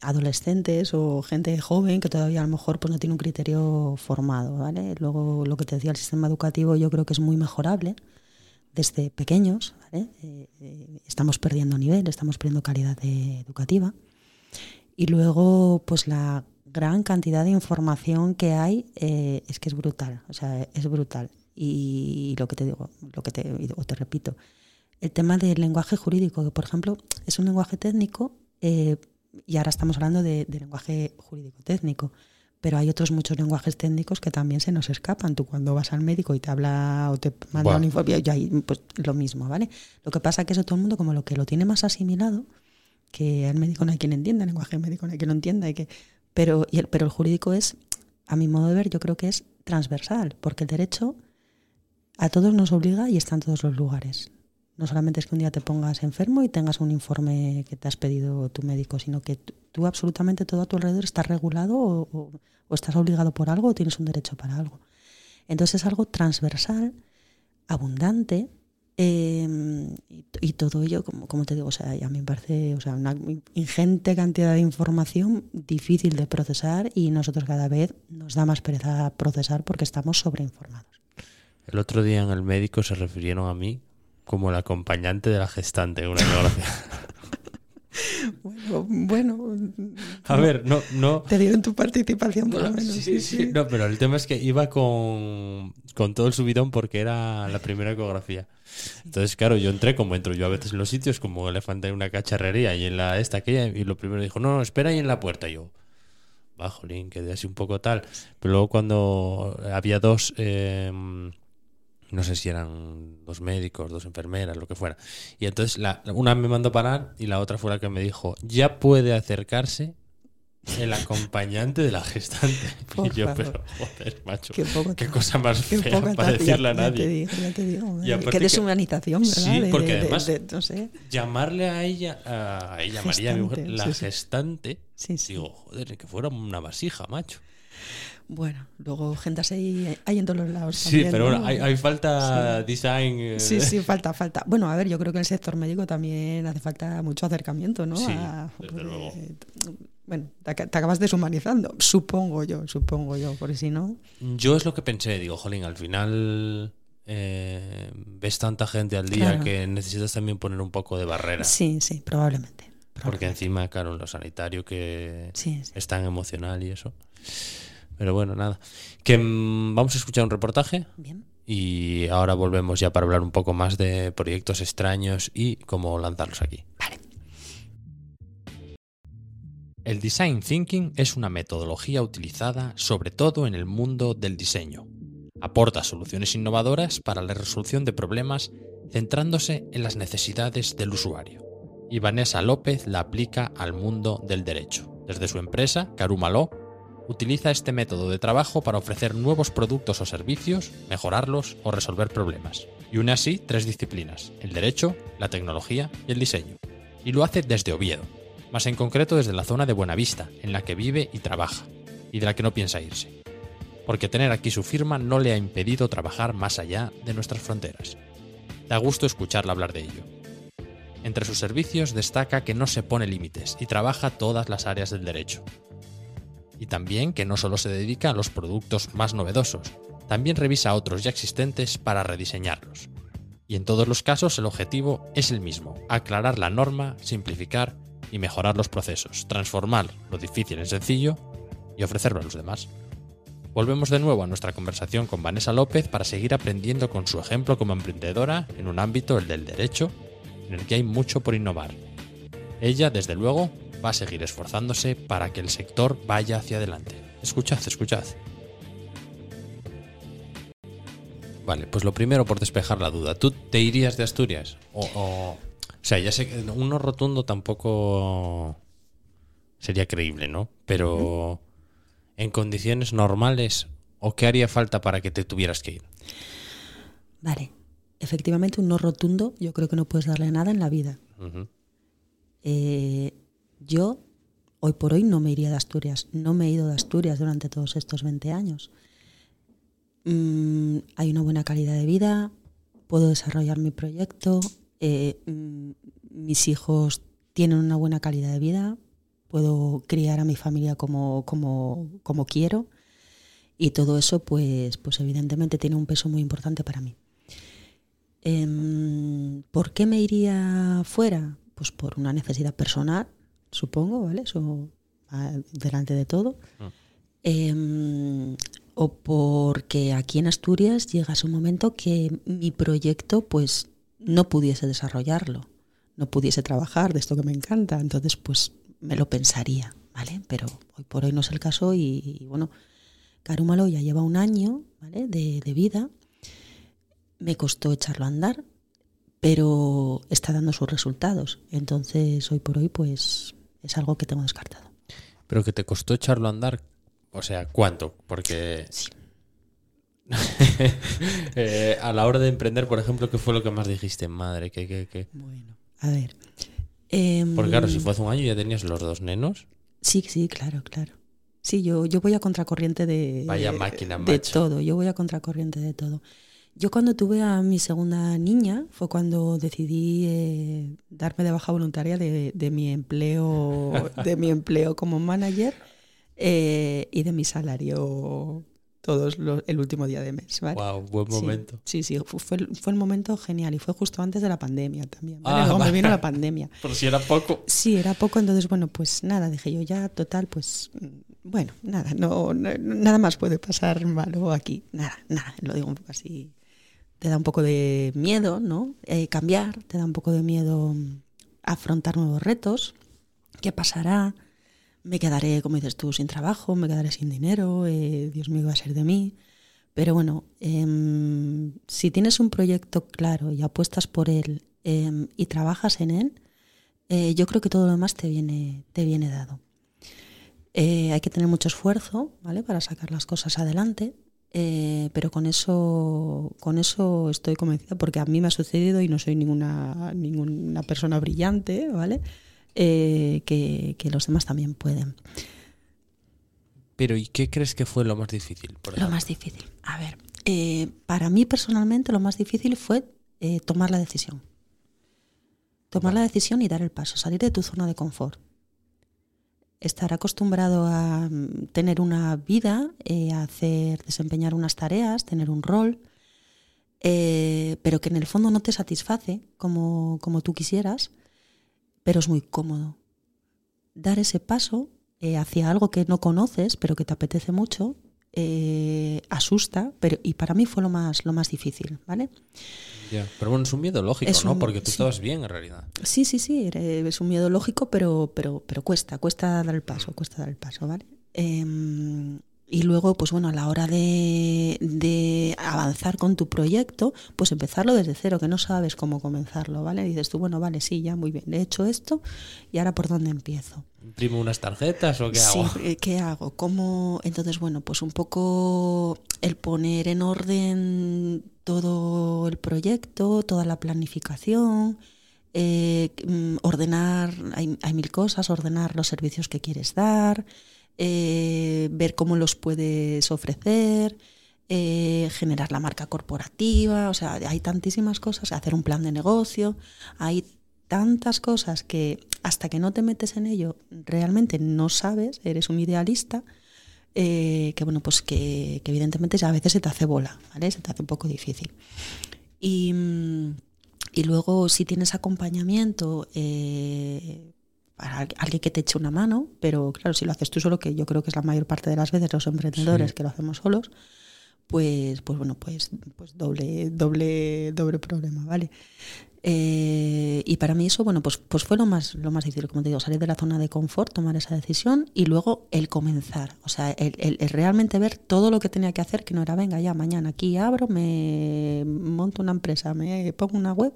adolescentes o gente joven que todavía a lo mejor pues no tiene un criterio formado, ¿vale? Luego lo que te decía el sistema educativo yo creo que es muy mejorable desde pequeños, ¿vale? Eh, eh, estamos perdiendo nivel, estamos perdiendo calidad de- educativa y luego pues la gran cantidad de información que hay eh, es que es brutal, o sea, es brutal. Y lo que te digo, lo que te, o te repito, el tema del lenguaje jurídico, que por ejemplo es un lenguaje técnico, eh, y ahora estamos hablando de, de lenguaje jurídico técnico, pero hay otros muchos lenguajes técnicos que también se nos escapan. Tú cuando vas al médico y te habla o te manda un informe, y ahí, pues lo mismo, ¿vale? Lo que pasa que eso todo el mundo como lo que lo tiene más asimilado, que el médico no hay quien entienda, el lenguaje médico no hay quien lo entienda, y que, pero, y el, pero el jurídico es, a mi modo de ver, yo creo que es transversal, porque el derecho a todos nos obliga y está en todos los lugares. No solamente es que un día te pongas enfermo y tengas un informe que te has pedido tu médico, sino que tú, absolutamente todo a tu alrededor está regulado o, estás obligado por algo o tienes un derecho para algo. Entonces es algo transversal, abundante, eh, y, todo ello, como, como te digo, o sea, a mí me parece o sea, una ingente cantidad de información difícil de procesar y nosotros cada vez nos da más pereza procesar porque estamos sobreinformados. El otro día en el médico se refirieron a mí como el acompañante de la gestante una ecografía. Bueno, bueno, A ver, no, no. te dieron tu participación por lo No, menos. sí, sí, No, pero el tema es que iba con, con todo el subidón porque era la primera ecografía. Entonces, claro, yo entré como entro yo a veces en los sitios, como elefante en una cacharrería y en la esta, aquella, y lo primero dijo, no, no, espera ahí en la puerta. Y yo, va, jolín, quedé así un poco tal. Pero luego cuando había dos, eh, no sé si eran dos médicos, dos enfermeras, lo que fuera. Y entonces la, una me mandó parar y la otra fue la que me dijo, ya puede acercarse el acompañante de la gestante. Por y yo, favor. pero joder, macho, Qué poco qué cosa más Qué fea para decirle a Ya te nadie. digo, ya te digo. Y que- deshumanización, ¿verdad? Sí, De- porque de- además- de- no sé. Llamarle a ella, a ella, María, mi mujer, la sí. gestante, Sí, sí. digo, joder, que fuera una vasija, macho. Bueno, luego gente así hay en todos los lados. Sí, también, pero ¿no? bueno, hay, hay falta design. eh, Sí, sí, falta, falta. Bueno, a ver, yo creo que el sector médico también hace falta mucho acercamiento, ¿no? Sí, A- desde porque, luego. Bueno, te, te acabas deshumanizando, supongo yo, supongo yo, porque si no... Yo es lo que pensé, digo, jolín, al final eh, ves tanta gente al día Claro. que necesitas también poner un poco de barrera. Sí, sí, probablemente. Porque encima, claro, lo sanitario que Sí, sí. es tan emocional y eso. Pero bueno, nada. Que mm, vamos a escuchar un reportaje Bien. y ahora volvemos ya para hablar un poco más de proyectos extraños y cómo lanzarlos aquí. Vale. El design thinking es una metodología utilizada sobre todo en el mundo del diseño. Aporta soluciones innovadoras para la resolución de problemas centrándose en las necesidades del usuario. Y Vanessa López la aplica al mundo del derecho. Desde su empresa, Karuma Law, utiliza este método de trabajo para ofrecer nuevos productos o servicios, mejorarlos o resolver problemas. Y une así tres disciplinas, el derecho, la tecnología y el diseño. Y lo hace desde Oviedo, más en concreto desde la zona de Buenavista, en la que vive y trabaja, y de la que no piensa irse. Porque tener aquí su firma no le ha impedido trabajar más allá de nuestras fronteras. Da gusto escucharla hablar de ello. Entre sus servicios destaca que no se pone límites y trabaja todas las áreas del derecho. Y también que no solo se dedica a los productos más novedosos, también revisa otros ya existentes para rediseñarlos. Y en todos los casos el objetivo es el mismo, aclarar la norma, simplificar y mejorar los procesos, transformar lo difícil en sencillo y ofrecerlo a los demás. Volvemos de nuevo a nuestra conversación con Vanessa López para seguir aprendiendo con su ejemplo como emprendedora en un ámbito, el del derecho, en el que hay mucho por innovar. Ella, desde luego, va a seguir esforzándose para que el sector vaya hacia adelante. Escuchad, escuchad. Vale, pues lo primero por despejar la duda. ¿Tú te irías de Asturias? O, o, o sea, ya sé que uno rotundo tampoco sería creíble, ¿no? Pero en condiciones normales, ¿O qué haría falta para que te tuvieras que ir? Vale, efectivamente un no rotundo yo creo que no puedes darle nada en la vida. Eh, yo hoy por hoy no me iría de Asturias, no me he ido de Asturias durante todos estos 20 años. Mm, hay una buena calidad de vida, puedo desarrollar mi proyecto, eh, mm, mis hijos tienen una buena calidad de vida, puedo criar a mi familia como, como, como quiero y todo eso pues, pues evidentemente tiene un peso muy importante para mí. Em, ¿Por qué me iría fuera? Pues por una necesidad personal, supongo, ¿vale? Eso delante de todo. Ah. Em, o porque aquí en Asturias llega un momento que mi proyecto pues no pudiese desarrollarlo, no pudiese trabajar de esto que me encanta, entonces pues me lo pensaría, ¿vale? Pero hoy por hoy no es el caso y, bueno, Carúmalo ya lleva un año, ¿vale? De, de vida, me costó echarlo a andar, pero está dando sus resultados, entonces hoy por hoy pues es algo que tengo descartado. Pero que te costó echarlo a andar, o sea, ¿cuánto? Porque eh, a la hora de emprender, por ejemplo, ¿qué fue lo que más dijiste? Madre, ¿qué, qué, qué? Bueno, a ver. Porque claro, si em, fue hace un año ya tenías los dos nenos. Sí, sí, claro, claro. Sí, yo, yo voy a contracorriente de, Vaya máquina, de todo. Yo voy a contracorriente de todo. Yo cuando tuve a mi segunda niña fue cuando decidí eh, darme de baja voluntaria de, mi empleo de mi empleo como manager eh, y de mi salario todos el último día de mes. ¿vale? Wow, buen momento. Sí, sí, fue, fue, el momento genial y fue justo antes de la pandemia también. ¿vale? Ah, Luego me vino la pandemia. Pero si era poco. Sí, era poco, entonces bueno, pues nada, dije yo ya, total, pues bueno, nada, no, nada más puede pasar malo aquí, nada, nada, lo digo un poco así te da un poco de miedo, ¿no? Eh, cambiar, te da un poco de miedo afrontar nuevos retos. ¿Qué pasará? Me quedaré, como dices tú, sin trabajo, me quedaré sin dinero, eh, Dios mío, va a ser de mí. Pero bueno, em, si tienes un proyecto claro y apuestas por él em, y trabajas en él, eh, yo creo que todo lo demás te viene, te viene dado. hay que tener mucho esfuerzo ¿vale? para sacar las cosas adelante, eh, pero con eso, con eso estoy convencida, porque a mí me ha sucedido y no soy ninguna, ninguna persona brillante, ¿vale? Eh, que, los demás también pueden. Pero ¿y qué crees que fue lo más difícil? lo más difícil. A ver, eh, para mí personalmente lo más difícil fue tomar la decisión. Tomar la decisión y dar el paso, salir de tu zona de confort estar acostumbrado a mm, tener una vida, eh, a hacer, desempeñar unas tareas, tener un rol, eh, pero que en el fondo no te satisface como, como, tú quisieras, pero es muy cómodo. Dar ese paso eh, hacia algo que no conoces, pero que te apetece mucho, asusta, pero y para mí fue lo más, lo más difícil, ¿vale? Pero bueno, es un miedo lógico, ¿no? Porque tú estabas bien en realidad. Sí, sí, sí, es un miedo lógico, pero, pero, pero cuesta, cuesta dar el paso, cuesta dar el paso, ¿vale? Em, y luego, pues bueno, a la hora de, de, avanzar con tu proyecto, pues empezarlo desde cero, que no sabes cómo comenzarlo, ¿vale? dices tú, bueno, vale, sí, ya muy bien, he hecho esto y ahora por dónde empiezo. ¿Imprimo unas tarjetas o qué hago? Sí, eh, ¿qué hago? ¿Cómo? Entonces, bueno, pues un poco el poner en orden todo el proyecto, toda la planificación, eh, mm, ordenar, hay, hay mil cosas, ordenar los servicios que quieres dar, eh, ver cómo los puedes ofrecer, eh, generar la marca corporativa, o sea, hay tantísimas cosas, hacer un plan de negocio, hay tantas cosas que hasta que no te metes en ello realmente no sabes, eres un idealista, eh, que bueno, pues que, evidentemente a veces se te hace bola, ¿vale? Se te hace un poco difícil. Y, y luego si tienes acompañamiento, alguien que te eche una mano, pero claro, si lo haces tú solo, que yo creo que es la mayor parte de las veces los emprendedores que lo hacemos solos, pues, pues bueno, pues, pues doble, doble, doble problema, ¿vale? Eh, y para mí eso, bueno, pues, pues fue lo más, lo más difícil, como te digo, salir de la zona de confort, tomar esa decisión y luego el comenzar, o sea, el, el realmente ver todo lo que tenía que hacer, que no era, venga, ya mañana aquí abro, me monto una empresa, me pongo una web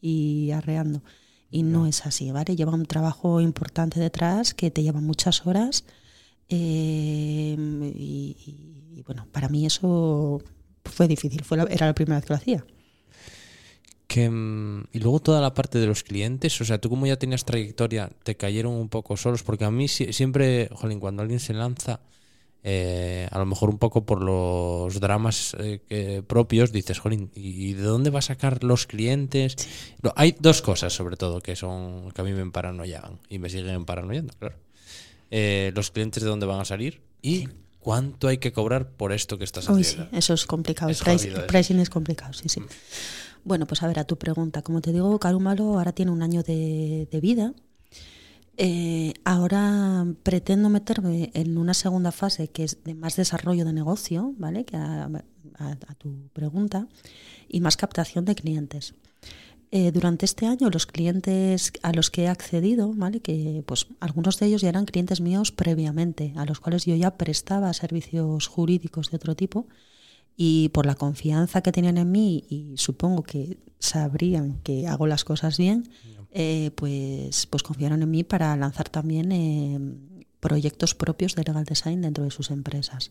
y arreando. Y no es así, ¿vale? Lleva un trabajo importante detrás que te lleva muchas horas Eh, y, bueno, para mí eso fue difícil, fue era la primera vez que lo hacía. Que, mm, y luego toda la parte de los clientes, o sea, tú como ya tenías trayectoria, te cayeron un poco solos, porque a mí siempre, jolín, cuando alguien se lanza, eh, a lo mejor un poco por los dramas eh, propios, dices, jolín, ¿y de dónde va a sacar los clientes? hay dos cosas, sobre todo, que son que a mí me paranoiaban y me siguen paranoiando, claro. Eh, los clientes de dónde van a salir y cuánto hay que cobrar por esto que estás haciendo. sí, eso es complicado. el pricing es complicado, sí, sí. Mm. Bueno, pues a ver, a tu pregunta. Como te digo, Carumalo ahora tiene un año de, vida. Eh, ahora pretendo meterme en una segunda fase que es de más desarrollo de negocio, ¿vale? Que a, tu pregunta, y más captación de clientes. Eh, durante este año los clientes a los que he accedido, ¿vale? que pues algunos de ellos ya eran clientes míos previamente, a los cuales yo ya prestaba servicios jurídicos de otro tipo, y por la confianza que tenían en mí y supongo que sabrían que hago las cosas bien, eh, pues, pues confiaron en mí para lanzar también eh, proyectos propios de legal design dentro de sus empresas.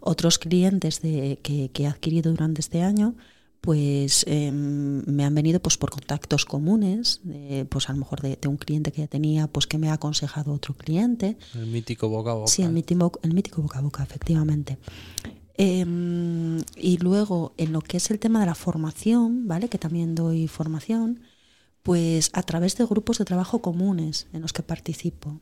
Otros clientes de, que, he adquirido durante este año pues em, me han venido pues por contactos comunes, pues a lo mejor de, un cliente que ya tenía, pues que me ha aconsejado otro cliente. El mítico boca a boca. Sí, el mítico, el mítico boca a boca, efectivamente. Em, y luego, en lo que es el tema de la formación, ¿vale? Que también doy formación, pues a través de grupos de trabajo comunes en los que participo.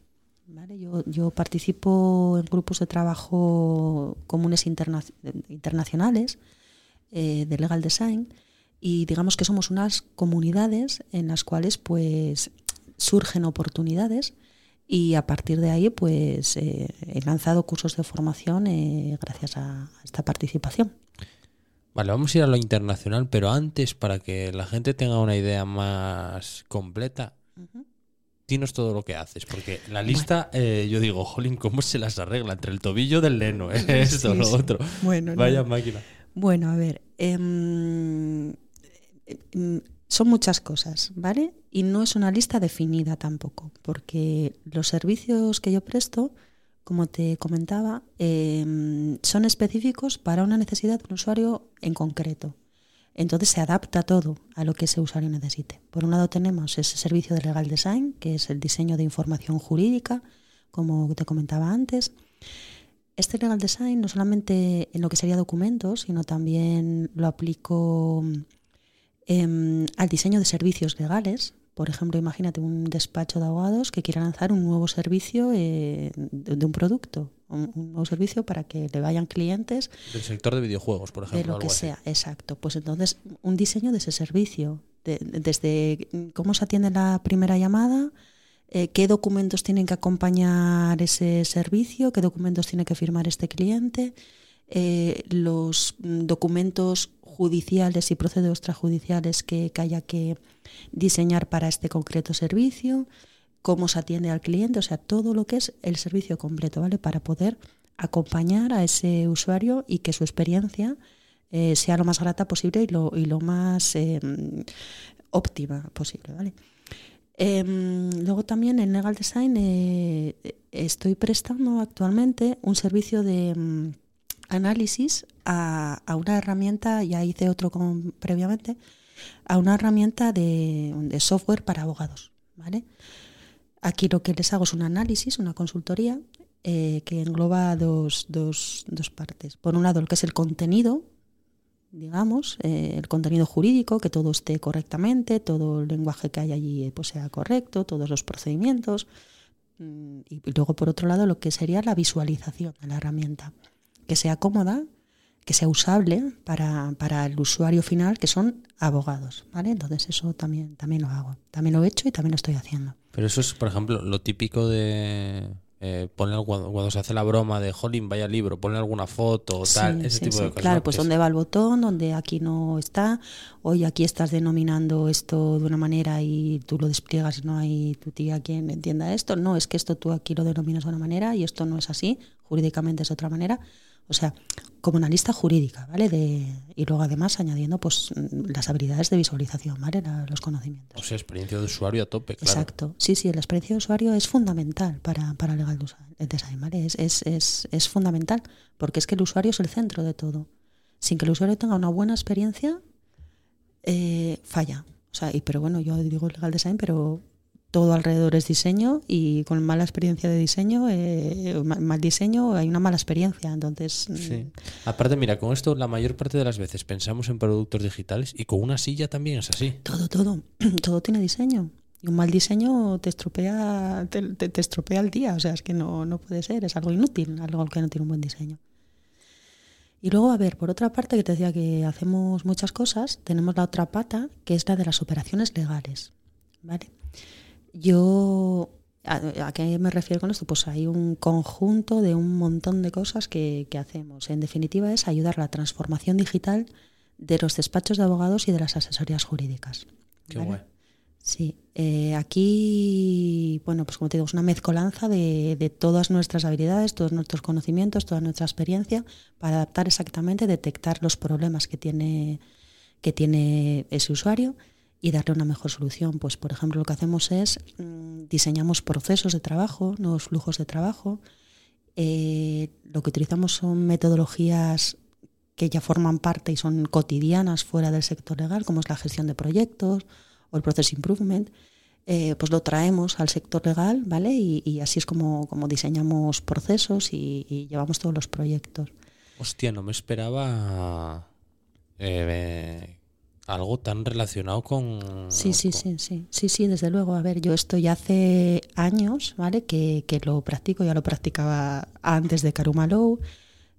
Yo, participo en grupos de trabajo comunes internacionales eh, de legal design y digamos que somos unas comunidades en las cuales pues surgen oportunidades y a partir de ahí pues eh, he lanzado cursos de formación eh, gracias a esta participación. Vale, vamos a ir a lo internacional, pero antes para que la gente tenga una idea más completa, dinos todo lo que haces, porque la lista, eh, yo digo, jolín, ¿cómo se las arregla? Entre el tobillo del leno, esto, lo otro. Bueno, Vaya máquina. Bueno, a ver, em, em, son muchas cosas, ¿vale? Y no es una lista definida tampoco, porque los servicios que yo presto, como te comentaba, em, son específicos para una necesidad de un usuario en concreto. Entonces se adapta todo a lo que ese usuario necesite. Por un lado tenemos ese servicio de legal design, que es el diseño de información jurídica, como te comentaba antes. Este legal design no solamente en lo que sería documentos, sino también lo aplico Em, al diseño de servicios legales. Por ejemplo, imagínate un despacho de abogados que quiera lanzar un nuevo servicio eh, de, un producto, un, nuevo servicio para que le vayan clientes. Del sector de videojuegos, por ejemplo. De lo que sea, exacto. Pues entonces, un diseño de ese servicio, desde cómo se atiende la primera llamada, eh, qué documentos tienen que acompañar ese servicio, qué documentos tiene que firmar este cliente, eh, los documentos judiciales y procedimientos extrajudiciales que, haya que diseñar para este concreto servicio, cómo se atiende al cliente, o sea, todo lo que es el servicio completo, ¿vale? Para poder acompañar a ese usuario y que su experiencia eh, sea lo más grata posible y lo, y lo más em, óptima posible, ¿vale? Em, luego también en Legal Design eh, estoy prestando actualmente un servicio de em, análisis a, una herramienta, ya hice otro con, previamente, a una herramienta de, software para abogados. ¿vale? Aquí lo que les hago es un análisis, una consultoría, eh, que engloba dos, dos, dos, partes. Por un lado, lo que es el contenido, digamos, eh, el contenido jurídico, que todo esté correctamente, todo el lenguaje que hay allí eh, pues, sea correcto, todos los procedimientos. Mm, y luego, por otro lado, lo que sería la visualización de la herramienta que sea cómoda, que sea usable para, para, el usuario final, que son abogados, ¿vale? Entonces eso también, también lo hago. También lo he hecho y también lo estoy haciendo. Pero eso es, por ejemplo, lo típico de eh, poner cuando, se hace la broma de Jolín, vaya libro, poner alguna foto o tal, ese tipo de cosas. Claro, pues dónde va el botón, donde aquí no está, hoy aquí estás denominando esto de una manera y tú lo despliegas y no hay tu tía quien entienda esto. No, es que esto tú aquí lo denominas de una manera y esto no es así, jurídicamente es de otra manera. O sea, como analista jurídica, ¿vale? De, y luego además añadiendo pues las habilidades de visualización, ¿vale? los conocimientos. O sea, experiencia de usuario a tope, claro. Exacto. Sí, sí, la experiencia de usuario es fundamental para, para legal design, ¿vale? Es, es, es, es fundamental porque es que el usuario es el centro de todo. Sin que el usuario tenga una buena experiencia, eh, falla. O sea, y, pero bueno, yo digo legal design, pero todo alrededor es diseño y con mala experiencia de diseño, eh, mal diseño, hay una mala experiencia. Entonces, mm. sí. Aparte, mira, con esto la mayor parte de las veces pensamos en productos digitales y con una silla también es así. Todo, todo, todo tiene diseño. Y un mal diseño te estropea, te, te, estropea el día. O sea, es que no, no puede ser, es algo inútil, algo que no tiene un buen diseño. Y luego, a ver, por otra parte, que te decía que hacemos muchas cosas, tenemos la otra pata, que es la de las operaciones legales. ¿Vale? Yo, ¿a, qué me refiero con esto? Pues hay un conjunto de un montón de cosas que, hacemos. En definitiva, es ayudar a la transformación digital de los despachos de abogados y de las asesorías jurídicas. Qué guay. Sí, eh, aquí, bueno, pues como te digo, es una mezcolanza de, de, todas nuestras habilidades, todos nuestros conocimientos, toda nuestra experiencia para adaptar exactamente, detectar los problemas que tiene, que tiene ese usuario y darle una mejor solución. Pues, por ejemplo, lo que hacemos es mm, diseñamos procesos de trabajo, nuevos flujos de trabajo. Eh, lo que utilizamos son metodologías que ya forman parte y son cotidianas fuera del sector legal, como es la gestión de proyectos o el process improvement. Eh, pues lo traemos al sector legal, ¿vale? Y, así es como, como diseñamos procesos y, llevamos todos los proyectos. Hostia, no me esperaba eh, algo tan relacionado con... Sí, sí, sí, sí, sí, sí, desde luego. A ver, yo estoy hace años, ¿vale? Que, que lo practico, ya lo practicaba antes de Karuma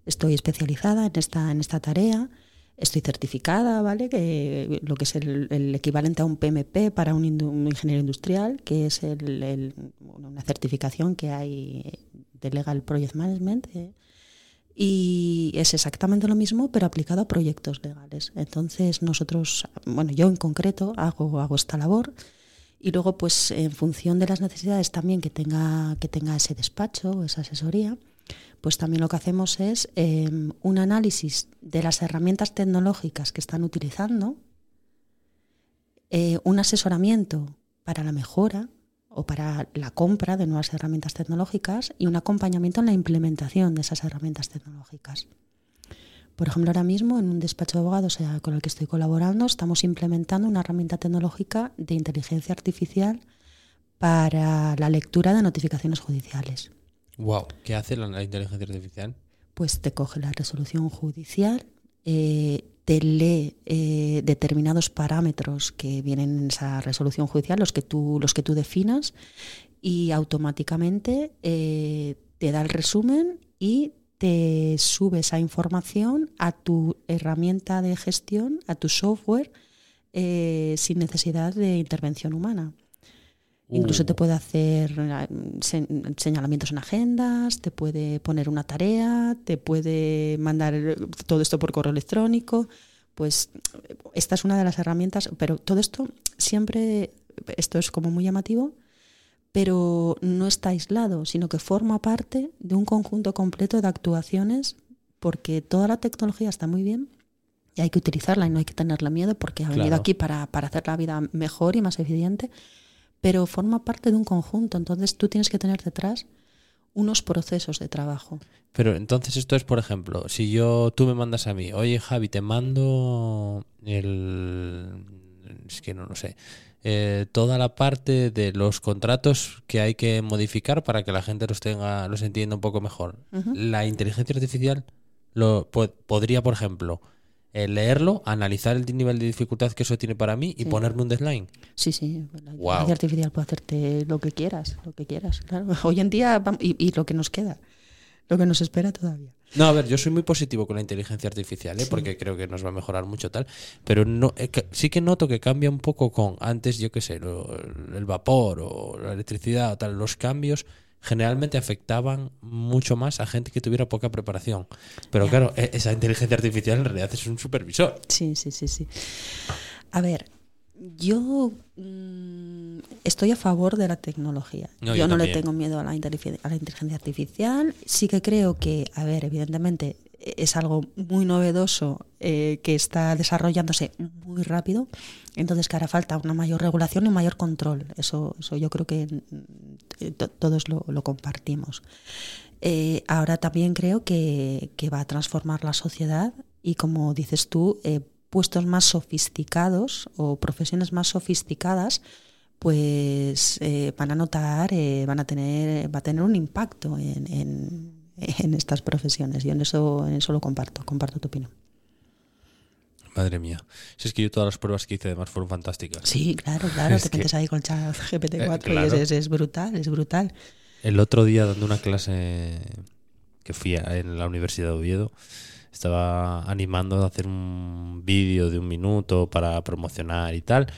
estoy especializada en esta, en esta tarea, estoy certificada, ¿vale? Que lo que es el, equivalente a un PMP para un, ingeniero industrial, que es el, una certificación que hay de Legal Project Management. ¿eh? Y es exactamente lo mismo, pero aplicado a proyectos legales. Entonces nosotros, bueno, yo en concreto hago, hago esta labor y luego pues en función de las necesidades también que tenga, que tenga ese despacho, esa asesoría, pues también lo que hacemos es em, un análisis de las herramientas tecnológicas que están utilizando, eh, un asesoramiento para la mejora o para la compra de nuevas herramientas tecnológicas y un acompañamiento en la implementación de esas herramientas tecnológicas. Por ejemplo, ahora mismo en un despacho de abogados con el que estoy colaborando estamos implementando una herramienta tecnológica de inteligencia artificial para la lectura de notificaciones judiciales. Wow, ¿qué hace la, inteligencia artificial? Pues te coge la resolución judicial, eh, te lee eh, determinados parámetros que vienen en esa resolución judicial, los que tú, los que tú definas, y automáticamente eh, te da el resumen y te sube esa información a tu herramienta de gestión, a tu software, eh, sin necesidad de intervención humana. Incluso te uh. puede hacer señalamientos en agendas, te puede poner una tarea, te puede mandar todo esto por correo electrónico. Pues esta es una de las herramientas, pero todo esto siempre, esto es como muy llamativo, pero no está aislado, sino que forma parte de un conjunto completo de actuaciones, porque toda la tecnología está muy bien y hay que utilizarla y no hay que tenerle miedo porque ha venido aquí para, para hacer la vida mejor y más eficiente pero forma parte de un conjunto, entonces tú tienes que tener detrás unos procesos de trabajo. Pero entonces esto es, por ejemplo, si yo tú me mandas a mí, oye Javi, te mando el es que no lo sé. Eh, toda la parte de los contratos que hay que modificar para que la gente los tenga, los entienda un poco mejor. La inteligencia artificial lo podría, por ejemplo, leerlo, analizar el nivel de dificultad que eso tiene para mí y ponerme un deadline. Sí, sí, la inteligencia artificial puede hacerte lo que quieras, lo que quieras. Hoy en día, y, lo que nos queda, lo que nos espera todavía. No, a ver, yo soy muy positivo con la inteligencia artificial, ¿eh? porque creo que nos va a mejorar mucho tal, pero no, eh, sí que noto que cambia un poco con antes, yo qué sé, el vapor o la electricidad o tal, los cambios generalmente afectaban mucho más a gente que tuviera poca preparación. Pero claro, e-, esa inteligencia artificial en realidad es un supervisor. Sí, sí, sí, sí. A ver, yo mm, estoy a favor de la tecnología. yo, no le tengo miedo a la, a la inteligencia artificial. Sí que creo que, a ver, evidentemente es algo muy novedoso eh, que está desarrollándose muy rápido, entonces que hará falta una mayor regulación y un mayor control. Eso, eso yo creo que eh, todos lo, compartimos. Eh, ahora también creo que, va a transformar la sociedad y como dices tú, puestos más sofisticados o profesiones más sofisticadas pues van a notar, van a tener, va a tener un impacto en estas profesiones. Yo en eso, en eso lo comparto, comparto tu opinión. Madre mía. Si es que yo todas las pruebas que hice además fueron fantásticas. Sí, claro, claro. te metes ahí con chat GPT-4 y es, brutal, es brutal. El otro día dando una clase que fui en la Universidad de Oviedo, estaba animando a hacer un vídeo de un minuto para promocionar y tal,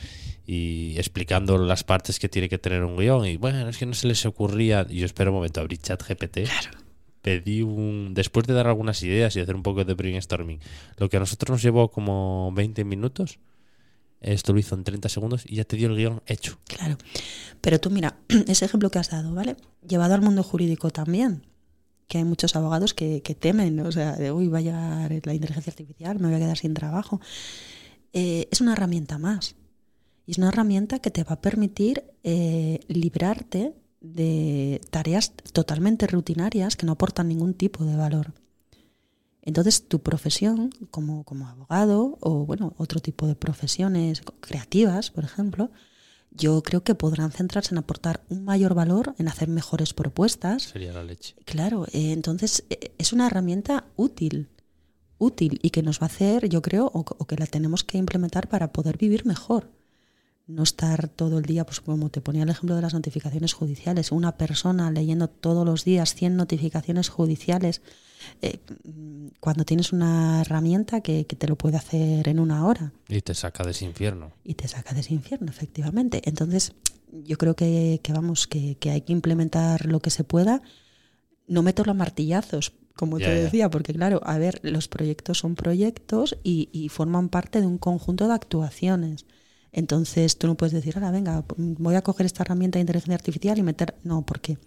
y explicando las partes que tiene que tener un guion. Y bueno, es que no se les ocurría. Y yo espero un momento, abrir chat GPT. Claro pedí un. Después de dar algunas ideas y hacer un poco de brainstorming, lo que a nosotros nos llevó como 20 minutos, esto lo hizo en 30 segundos y ya te dio el guion hecho. Claro. Pero tú, mira, ese ejemplo que has dado, ¿vale? Llevado al mundo jurídico también, que hay muchos abogados que, temen, o sea, de uy, va a llegar la inteligencia artificial, me voy a quedar sin trabajo. Eh, es una herramienta más. Y es una herramienta que te va a permitir eh, librarte de tareas totalmente rutinarias que no aportan ningún tipo de valor. Entonces, tu profesión como, como abogado o bueno, otro tipo de profesiones creativas, por ejemplo, yo creo que podrán centrarse en aportar un mayor valor, en hacer mejores propuestas. Sería la leche. Claro, eh, entonces eh, es una herramienta útil, útil y que nos va a hacer, yo creo, o que la tenemos que implementar para poder vivir mejor no estar todo el día, pues como te ponía el ejemplo de las notificaciones judiciales, una persona leyendo todos los días 100 notificaciones judiciales, eh, cuando tienes una herramienta que, te lo puede hacer en una hora. Y te saca de ese infierno. Y te saca de ese infierno, efectivamente. Entonces, yo creo que, vamos, que, hay que implementar lo que se pueda. No meto los martillazos, como te decía, porque claro, a ver, los proyectos son proyectos y, y forman parte de un conjunto de actuaciones. Entonces tú no puedes decir, ahora venga, voy a coger esta herramienta de inteligencia artificial y meter... No, porque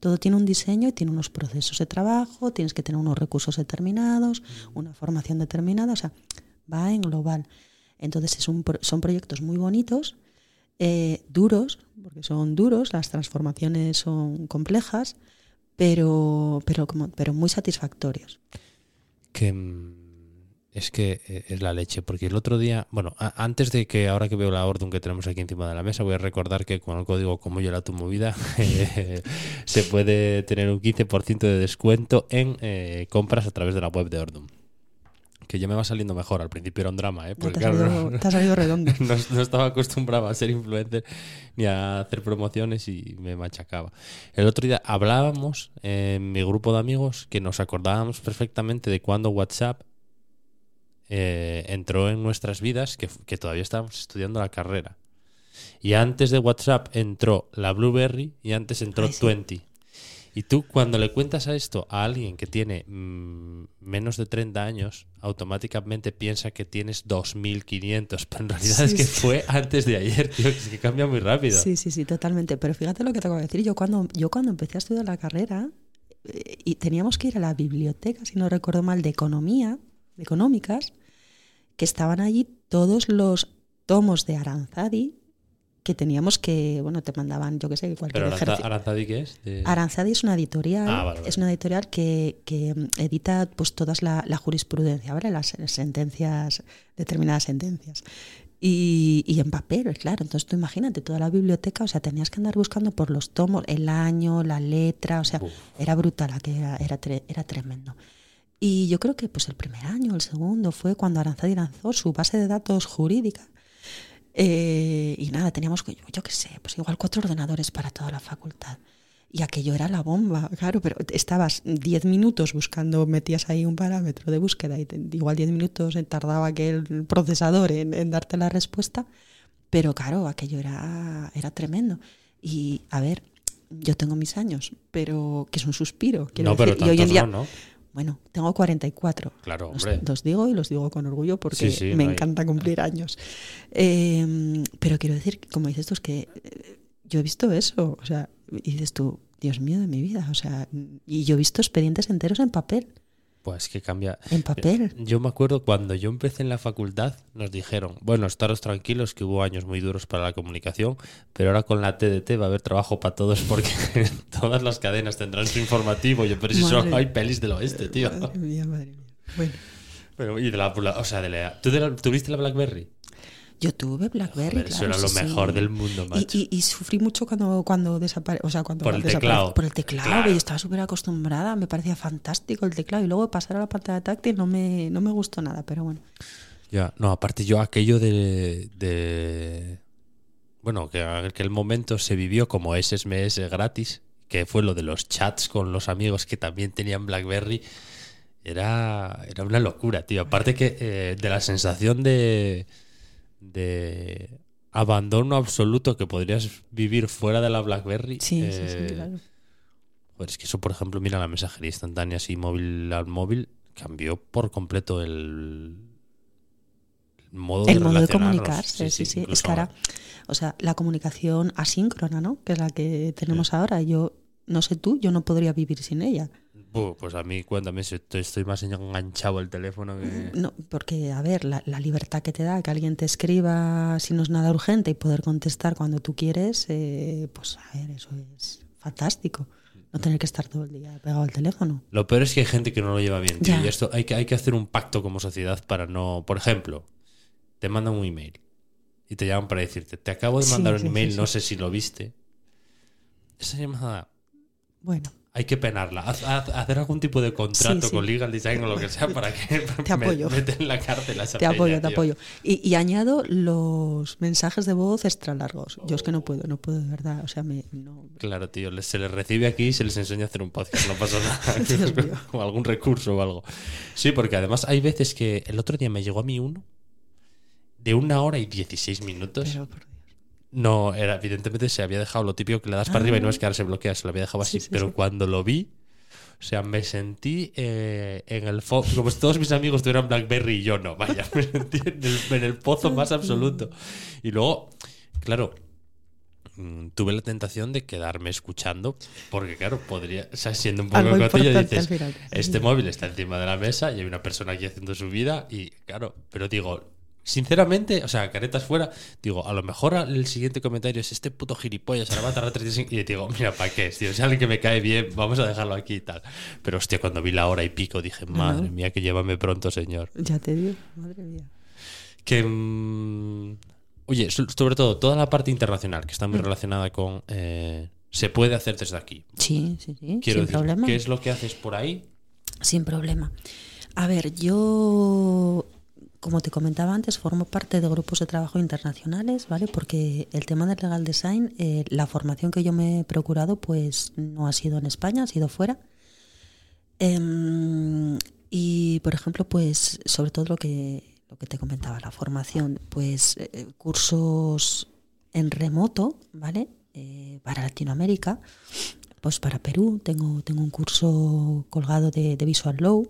todo tiene un diseño y tiene unos procesos de trabajo, tienes que tener unos recursos determinados, una formación determinada, o sea, va en global. Entonces es un, son proyectos muy bonitos, eh, duros, porque son duros, las transformaciones son complejas, pero, pero, como, pero muy satisfactorios. Que mm, es que eh, es la leche, porque el otro día, bueno, antes de que ahora que veo la orden que tenemos aquí encima de la mesa, voy a recordar que con el código como yo la tu movida se puede tener un 15% de descuento en eh, compras a través de la web de Ordum. Que ya me va saliendo mejor, al principio era un drama, ¿eh? Porque, te, ha salido, redondo. no, estaba acostumbrado a ser influencer ni a hacer promociones y me machacaba. El otro día hablábamos en mi grupo de amigos que nos acordábamos perfectamente de cuando WhatsApp eh, entró en nuestras vidas, que, todavía estábamos estudiando la carrera. Y antes de WhatsApp entró la Blueberry y antes entró Twenty. Y tú cuando le cuentas a esto a alguien que tiene mm, menos de 30 años, automáticamente piensa que tienes 2.500, pero en realidad es que fue antes de ayer, tío, es que cambia muy rápido. Sí, sí, sí, totalmente. Pero fíjate lo que te acabo de decir. Yo cuando, yo cuando empecé a estudiar la carrera, eh, y teníamos que ir a la biblioteca, si no recuerdo mal, de economía, de económicas, que estaban allí todos los tomos de Aranzadi que teníamos que, bueno, te mandaban, yo qué sé, cualquier ¿Pero Aranzadi qué es? Aranzadi es una editorial, ah, es una editorial que, que, edita pues todas la, jurisprudencia, ¿vale? Las, sentencias, determinadas sentencias. Y, y, en papel, claro. Entonces tú imagínate toda la biblioteca, o sea, tenías que andar buscando por los tomos, el año, la letra, o sea, era brutal, era, era, era tremendo. Y yo creo que pues el primer año, el segundo, fue cuando Aranzadi lanzó su base de datos jurídica. Eh, y nada, teníamos, yo, yo qué sé, pues igual cuatro ordenadores para toda la facultad. Y aquello era la bomba, claro, pero estabas diez minutos buscando, metías ahí un parámetro de búsqueda y igual diez minutos tardaba aquel procesador en, darte la respuesta, pero claro, aquello era, era tremendo. Y a ver, yo tengo mis años, pero que es un suspiro. no, pero y hoy en día, no, bueno, tengo 44. Claro, hombre. Los, digo y los digo con orgullo porque me encanta cumplir años. Em, pero quiero decir, como dices tú, es que eh, yo he visto eso. O sea, y dices tú, Dios mío de mi vida. O sea, y yo he visto expedientes enteros en papel. Pues que cambia. En papel. Yo me acuerdo cuando yo empecé en la facultad, nos dijeron, bueno, estaros tranquilos que hubo años muy duros para la comunicación, pero ahora con la TDT va a haber trabajo para todos porque todas las cadenas tendrán su informativo. Yo, pero si solo hay pelis del oeste, tío. Madre mía, madre mía. Bueno. Pero, y de la, o sea, de la, ¿tú de la- tuviste la BlackBerry? Yo tuve BlackBerry, Joder, eso claro, era lo sí, sí. mejor del mundo, Y, macho. y- y sufrí mucho cuando, cuando desapareció. O sea, cuando Por el desapareció- teclado. Por el teclado. Claro. Y estaba súper acostumbrada. Me parecía fantástico el teclado. Y luego pasar a la pantalla táctil no me, no me gustó nada. Pero bueno. Ya, no, aparte yo aquello de, de bueno, que en aquel momento se vivió como SMS gratis, que fue lo de los chats con los amigos que también tenían BlackBerry, era, era una locura, tío. Aparte que eh, de la sensación de, de abandono absoluto que podrías vivir fuera de la BlackBerry. Sí, sí, eh, sí, claro. Joder, es que eso, por ejemplo, mira la mensajería instantánea así móvil al móvil, cambió por completo el, el modo El de modo de comunicarse, sí, sí. Es incluso que ahora, o sea, la comunicación asíncrona, ¿no? Que es la que tenemos ahora. Yo, no sé tú, yo no podría vivir sin ella. Pues a mí, cuéntame, si estoy, más enganchado al teléfono que... No, porque, a ver, la, la libertad que te da que alguien te escriba si no es nada urgente y poder contestar cuando tú quieres, eh, pues a ver, eso es fantástico. No tener que estar todo el día pegado al teléfono. Lo peor es que hay gente que no lo lleva bien, tío. Y esto hay que, hay que hacer un pacto como sociedad para no... Por ejemplo, te mandan un email y te llaman para decirte, te acabo de Sí, mandar un sí, email, sí, no sé si lo viste. Esa llamada Bueno, hay que penarla. Haz- haz- hacer algún tipo de contrato Sí, sí. con legal design o lo que sea para que Te apoyo. me- meten en la cárcel a esa te apoyo, te tío. apoyo. Y, y añado los mensajes de voz extra largos. Yo es que no puedo, no puedo de verdad. O sea, me, no, Claro, tío, se les recibe aquí y se les enseña a hacer un podcast, no pasa nada. o algún recurso o algo. Sí, porque además hay veces que el otro día me llegó a mí uno de una hora y 16 minutos. pero. No, era, evidentemente se había dejado lo típico que le das para arriba y no es que ahora se bloquea, se lo había dejado así. Ah. Sí, sí, pero sí. cuando lo vi, o sea, me sentí eh, en el fo- como si todos mis amigos tuvieran Blackberry y yo no, vaya, me sentí en el, en el pozo más absoluto. Y luego, claro, mm, tuve la tentación de quedarme escuchando, porque claro, podría, o sea, siendo un poco cotillo, dices, final. este móvil está encima de la mesa y hay una persona aquí haciendo su vida y claro, pero digo, sinceramente, o sea, caretas fuera, digo, a lo mejor el siguiente comentario es este puto gilipollas, ahora va a tardar 35 y digo, mira, ¿para qué? Tío, si alguien que me cae bien, vamos a dejarlo aquí y tal. Pero hostia, cuando vi la hora y pico dije, madre mía, que llévame pronto, señor. Ya te digo, madre mía. Que mm, oye, so- sobre todo toda la parte internacional que está Mm. muy relacionada con eh, se puede hacer desde aquí. Sí, sí, sí. Quiero sin decir, problema. ¿qué es lo que haces por ahí? Sin problema. A ver, yo, como te comentaba antes, formo parte de grupos de trabajo internacionales, ¿vale? Porque el tema del legal design, eh, la formación que yo me he procurado, pues no ha sido en España, ha sido fuera. Em, y, por ejemplo, pues sobre todo lo que, lo que te comentaba, la formación, pues eh, cursos en remoto, ¿vale? Eh, para Latinoamérica, pues para Perú tengo, tengo un curso colgado de, de Visual Law,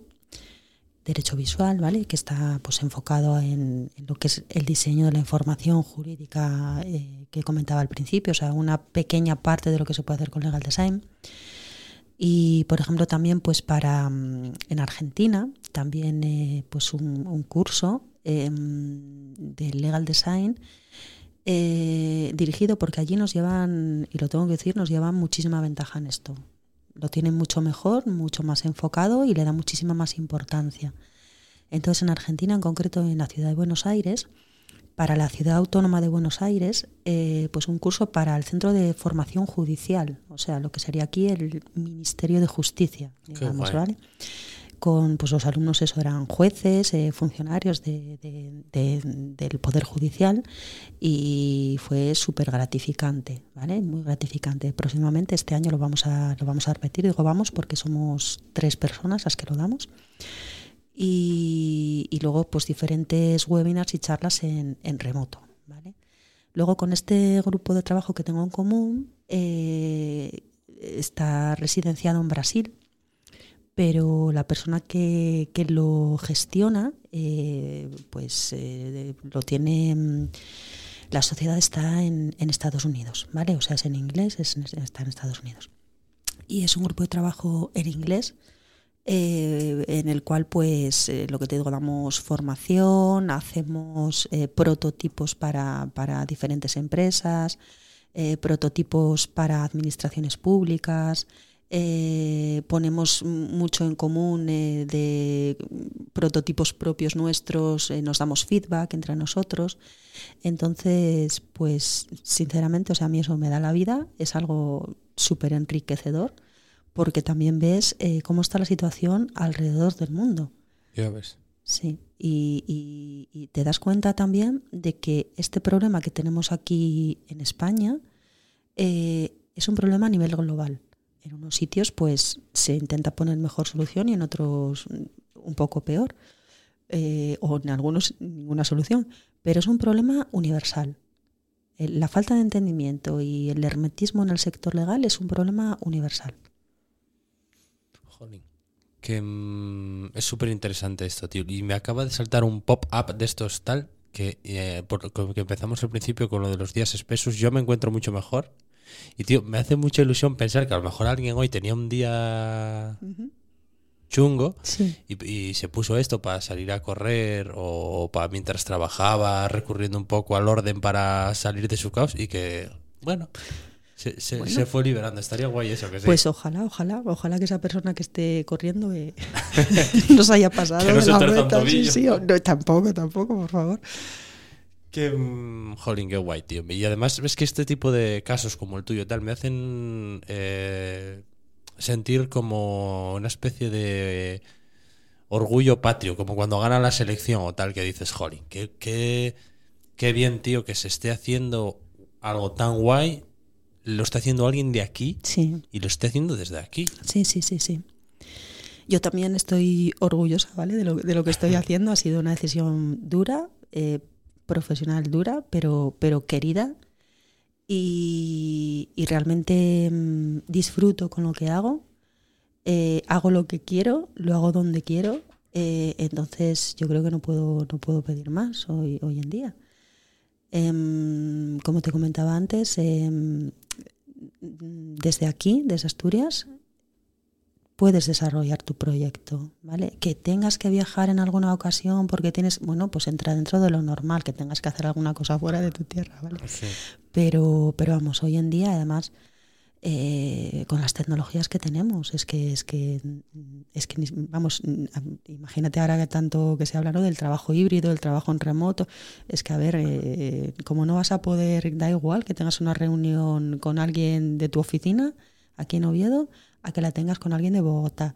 Derecho Visual, ¿vale? Que está pues enfocado en, lo que es el diseño de la información jurídica eh, que comentaba al principio, o sea, una pequeña parte de lo que se puede hacer con Legal Design. Y, por ejemplo, también pues para mm, en Argentina, también eh, pues un, curso eh, de Legal Design eh, dirigido porque allí nos llevan, y lo tengo que decir, nos llevan muchísima ventaja en esto. Lo tienen mucho mejor, mucho más enfocado y le dan muchísima más importancia. Entonces, en Argentina, en concreto en la ciudad de Buenos Aires, para la ciudad autónoma de Buenos Aires, eh, pues un curso para el Centro de Formación Judicial, o sea, lo que sería aquí el Ministerio de Justicia, digamos. ¿vale? Con pues los alumnos eso eran jueces, eh, funcionarios de- de- de- del Poder Judicial y fue súper gratificante, ¿vale? Muy gratificante. Próximamente este año lo vamos a lo vamos a repetir, digo vamos porque somos tres personas las que lo damos y, luego pues diferentes webinars y charlas en, en remoto. ¿vale? Luego con este grupo de trabajo que tengo en común eh, está residenciado en Brasil, pero la persona que, que lo gestiona eh, pues eh, lo tiene... mm, La sociedad está en, en Estados Unidos, ¿vale? O sea, es en inglés, es está en Estados Unidos. Y es un grupo de trabajo en inglés eh, en el cual pues lo que te digo, damos formación, hacemos prototipos para, para, diferentes empresas, prototipos para administraciones públicas, ponemos mucho en común de prototipos propios nuestros, nos damos feedback entre nosotros. Entonces, pues sinceramente, o sea, a mí eso me da la vida, es algo súper enriquecedor porque también ves eh, cómo está la situación alrededor del mundo. Ya ves. Sí, y, te das cuenta también de que este problema que tenemos aquí en España eh, es un problema a nivel global. En unos sitios pues se intenta poner mejor solución y en otros un poco peor, eh, o en algunos ninguna solución, pero es un problema universal. La falta de entendimiento y el hermetismo en el sector legal es un problema universal. Que mm, es súper interesante esto, tío. Y me acaba de saltar un pop-up de estos tal, que, eh, por, que empezamos al principio con lo de los días espesos, yo me encuentro mucho mejor. Y, tío, me hace mucha ilusión pensar que a lo mejor alguien hoy tenía un día chungo y, se puso esto para salir a correr o, para mientras trabajaba, recurriendo un poco al orden para salir de su caos y que, bueno, se, fue liberando, estaría guay eso que Pues ojalá, ojalá, ojalá que esa persona que esté corriendo eh, nos haya pasado de la meta. Sí, sí, no, tampoco, tampoco, por favor. Que, mm, jolín, qué guay, tío. Y además ves que este tipo de casos como el tuyo tal me hacen eh, sentir como una especie de orgullo patrio, como cuando gana la selección o tal, que dices, jolín, qué, qué, qué bien, tío, que se esté haciendo algo tan guay lo está haciendo alguien de aquí sí. y lo está haciendo desde aquí. Sí, sí, sí, sí. Yo también estoy orgullosa, ¿vale? De lo, de lo que estoy haciendo. Ha sido una decisión dura, eh, profesional dura, pero, pero querida. Y, realmente mm, disfruto con lo que hago. Eh, hago lo que quiero, lo hago donde quiero. Eh, entonces yo creo que no puedo, no puedo pedir más hoy, hoy en día. Em, como te comentaba antes, em, desde aquí, desde Asturias, puedes desarrollar tu proyecto, ¿vale? Que tengas que viajar en alguna ocasión porque tienes, bueno, pues entra dentro de lo normal, que tengas que hacer alguna cosa fuera de tu tierra, ¿vale? Pero, pero vamos, hoy en día además eh, con las tecnologías que tenemos. Es que, es que, es que, vamos, imagínate ahora que tanto que se habla del trabajo híbrido, del trabajo en remoto. Es que, a ver, eh, como no vas a poder, da igual que tengas una reunión con alguien de tu oficina aquí en Oviedo, a que la tengas con alguien de Bogotá.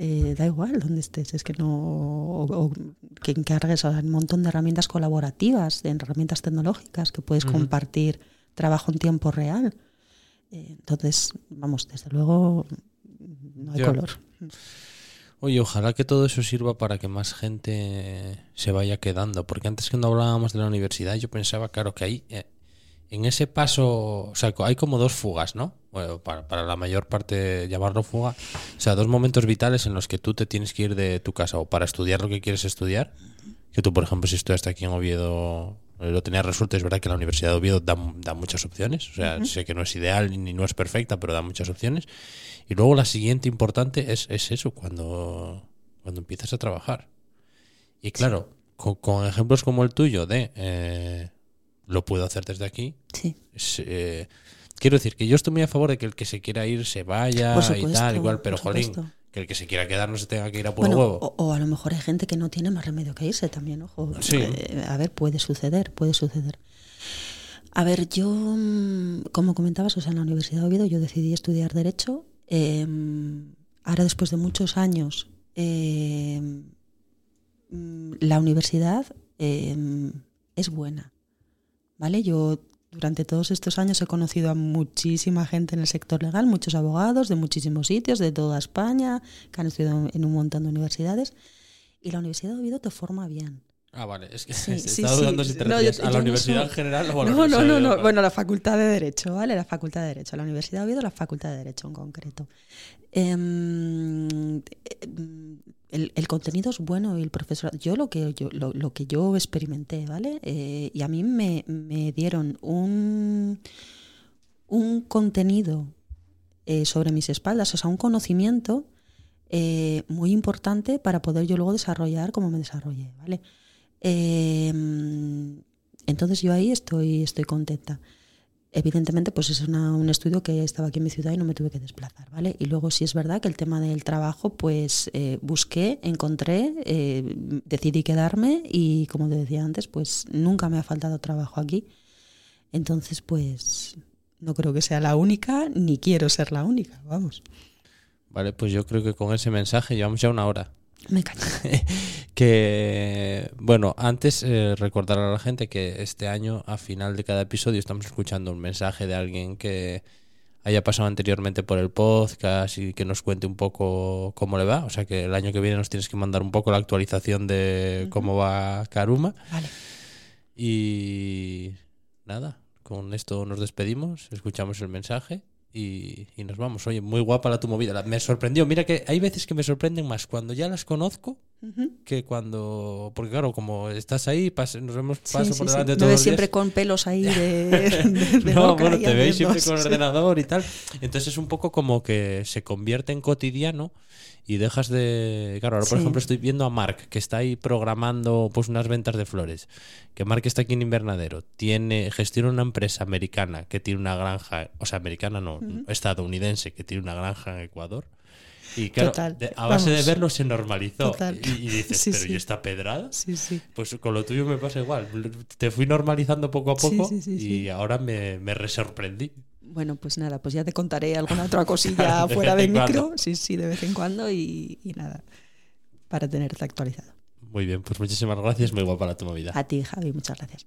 Eh, da igual donde estés, es que no. O, que encargues un montón de herramientas colaborativas, de herramientas tecnológicas que puedes compartir trabajo en tiempo real. Entonces, vamos, desde luego no hay color. Oye, ojalá que todo eso sirva para que más gente se vaya quedando, porque antes cuando hablábamos de la universidad yo pensaba, claro, que ahí, eh, en ese paso, o sea, hay como dos fugas, ¿no? Bueno, para, para, la mayor parte llamarlo fuga, o sea, dos momentos vitales en los que tú te tienes que ir de tu casa o para estudiar lo que quieres estudiar, que tú, por ejemplo, si estudiaste aquí en Oviedo lo tenía resuelto. Es verdad que la Universidad de Oviedo da, muchas opciones. O sea, sé que no es ideal ni no es perfecta, pero da muchas opciones. Y luego la siguiente importante es, es eso, cuando, cuando empiezas a trabajar. Y claro, con, ejemplos como el tuyo de eh, lo puedo hacer desde aquí. Sí. Eh, quiero decir que yo estoy muy a favor de que el que se quiera ir se vaya y tal, igual, pero jolín que el que se quiera quedar no se tenga que ir a por huevo. O, a lo mejor hay gente que no tiene más remedio que irse también, ojo. Eh, a ver, puede suceder, puede suceder. A ver, yo, mm, como comentabas, o sea, en la Universidad de Oviedo yo decidí estudiar Derecho. Em, ahora, después de muchos años, em, la universidad em, es buena. ¿Vale? Yo durante todos estos años he conocido a muchísima gente en el sector legal, muchos abogados de muchísimos sitios, de toda España, que han estudiado en un montón de universidades. Y la Universidad de Oviedo te forma bien. Ah, vale. Es que se sí, dudando si te a la universidad en general o a la no, no, no, no. Bueno, la Facultad de Derecho, ¿vale? La Facultad de Derecho. La Universidad de Oviedo, la Facultad de Derecho en concreto. Em, el, contenido es bueno y el profesor. Yo lo que yo, lo, que yo experimenté, ¿vale? Eh, y a mí me, me dieron un, un contenido eh, sobre mis espaldas, o sea, un conocimiento eh, muy importante para poder yo luego desarrollar como me desarrollé, ¿vale? Entonces yo ahí estoy, estoy contenta. Evidentemente, pues es un estudio que estaba aquí en mi ciudad y no me tuve que desplazar, ¿vale? Y luego sí es verdad que el tema del trabajo, pues eh, busqué, encontré, eh, decidí quedarme y como te decía antes, pues nunca me ha faltado trabajo aquí. Entonces, pues no creo que sea la única, ni quiero ser la única, vamos. Vale, pues yo creo que con ese mensaje llevamos ya una hora. Me cacho. que, bueno, antes eh, recordar a la gente que este año, a final de cada episodio, estamos escuchando un mensaje de alguien que haya pasado anteriormente por el podcast y que nos cuente un poco cómo le va. O sea que el año que viene nos tienes que mandar un poco la actualización de cómo va Karuma. Vale. Y nada, con esto nos despedimos, escuchamos el mensaje y, nos vamos. Oye, muy guapa la tu movida. me sorprendió. Mira que hay veces que me sorprenden más cuando ya las conozco que cuando. Porque claro, como estás ahí, nos vemos paso por delante de todo. siempre con pelos ahí de. no, bueno, te veis siempre con ordenador y tal. Entonces es un poco como que se convierte en cotidiano y dejas de... Claro, ahora por ejemplo estoy viendo a Mark, que está ahí programando pues unas ventas de flores, que Mark está aquí en invernadero, tiene, gestiona una empresa americana que tiene una granja, o sea, americana no, estadounidense, que tiene una granja en Ecuador. Y claro, a base de verlo se normalizó. Y, dices, pero ¿y esta pedrada? Sí, sí. Pues con lo tuyo me pasa igual. Te fui normalizando poco a poco y ahora me, me resorprendí. Bueno, pues nada, pues ya te contaré alguna otra cosilla fuera de micro, sí, sí, de vez en cuando y, nada, para tenerte actualizado. Muy bien, pues muchísimas gracias, muy guapa la tu movida. A ti, Javi, muchas gracias.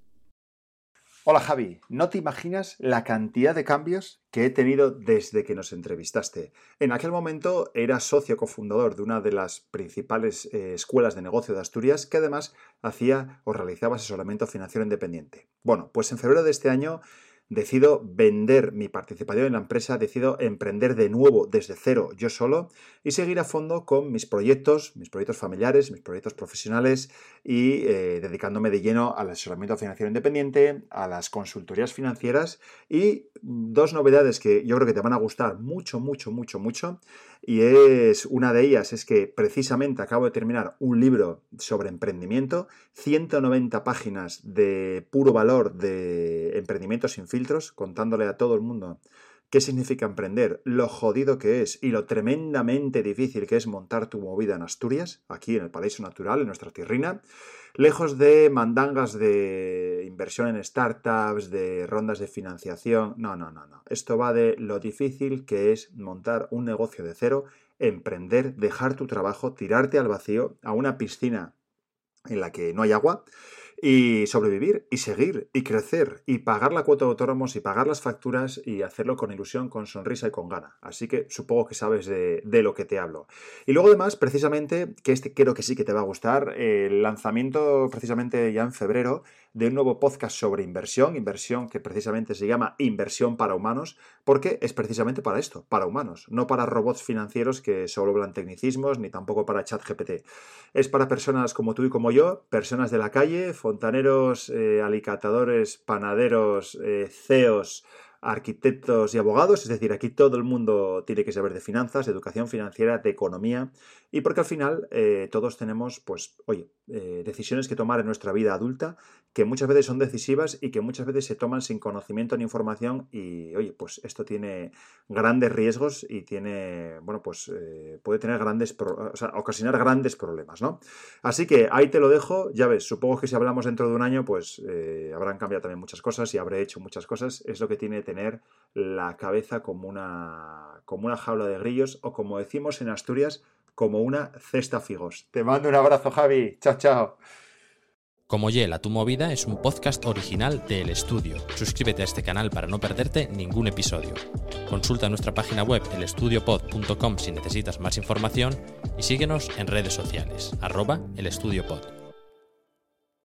Hola Javi, no te imaginas la cantidad de cambios que he tenido desde que nos entrevistaste. En aquel momento era socio cofundador de una de las principales eh, escuelas de negocio de Asturias que además hacía o realizaba asesoramiento financiero independiente. Bueno, pues en febrero de este año decido vender mi participación en la empresa, decido emprender de nuevo desde cero yo solo y seguir a fondo con mis proyectos, mis proyectos familiares, mis proyectos profesionales y eh, dedicándome de lleno al asesoramiento financiero independiente, a las consultorías financieras y dos novedades que yo creo que te van a gustar mucho, mucho, mucho, mucho y es una de ellas es que precisamente acabo de terminar un libro sobre emprendimiento, 190 páginas de puro valor de emprendimiento sin filtros, contándole a todo el mundo qué significa emprender, lo jodido que es y lo tremendamente difícil que es montar tu movida en Asturias, aquí en el Paraíso Natural, en nuestra tierrina, lejos de mandangas de inversión en startups, de rondas de financiación, no, no, no, no. Esto va de lo difícil que es montar un negocio de cero, emprender, dejar tu trabajo, tirarte al vacío, a una piscina en la que no hay agua y sobrevivir y seguir y crecer y pagar la cuota de autónomos y pagar las facturas y hacerlo con ilusión, con sonrisa y con gana. Así que supongo que sabes de, lo que te hablo. Y luego además, precisamente, que este creo que sí que te va a gustar, el lanzamiento precisamente ya en febrero de un nuevo podcast sobre inversión, inversión que precisamente se llama Inversión para Humanos, porque es precisamente para esto, para humanos, no para robots financieros que solo hablan tecnicismos, ni tampoco para ChatGPT. Es para personas como tú y como yo, personas de la calle, fontaneros, eh, alicatadores, panaderos, eh, CEOs, arquitectos y abogados, es decir, aquí todo el mundo tiene que saber de finanzas, de educación financiera, de economía, y porque al final eh, todos tenemos, pues, oye, eh, decisiones que tomar en nuestra vida adulta que muchas veces son decisivas y que muchas veces se toman sin conocimiento ni información y, oye, pues esto tiene grandes riesgos y tiene, bueno, pues eh, puede tener grandes, o sea, ocasionar grandes problemas, ¿no? Así que ahí te lo dejo, ya ves, supongo que si hablamos dentro de un año, pues habrán cambiado también muchas cosas y habré hecho muchas cosas, es lo que tiene tener la cabeza como una, como una jaula de grillos o como decimos en Asturias, como una cesta figos. Te mando un abrazo, Javi. Chao, chao. Como Yela, tu movida es un podcast original del estudio. Suscríbete a este canal para no perderte ningún episodio. Consulta nuestra página web elestudiopod.com si necesitas más información y síguenos en redes sociales, arroba elestudiopod.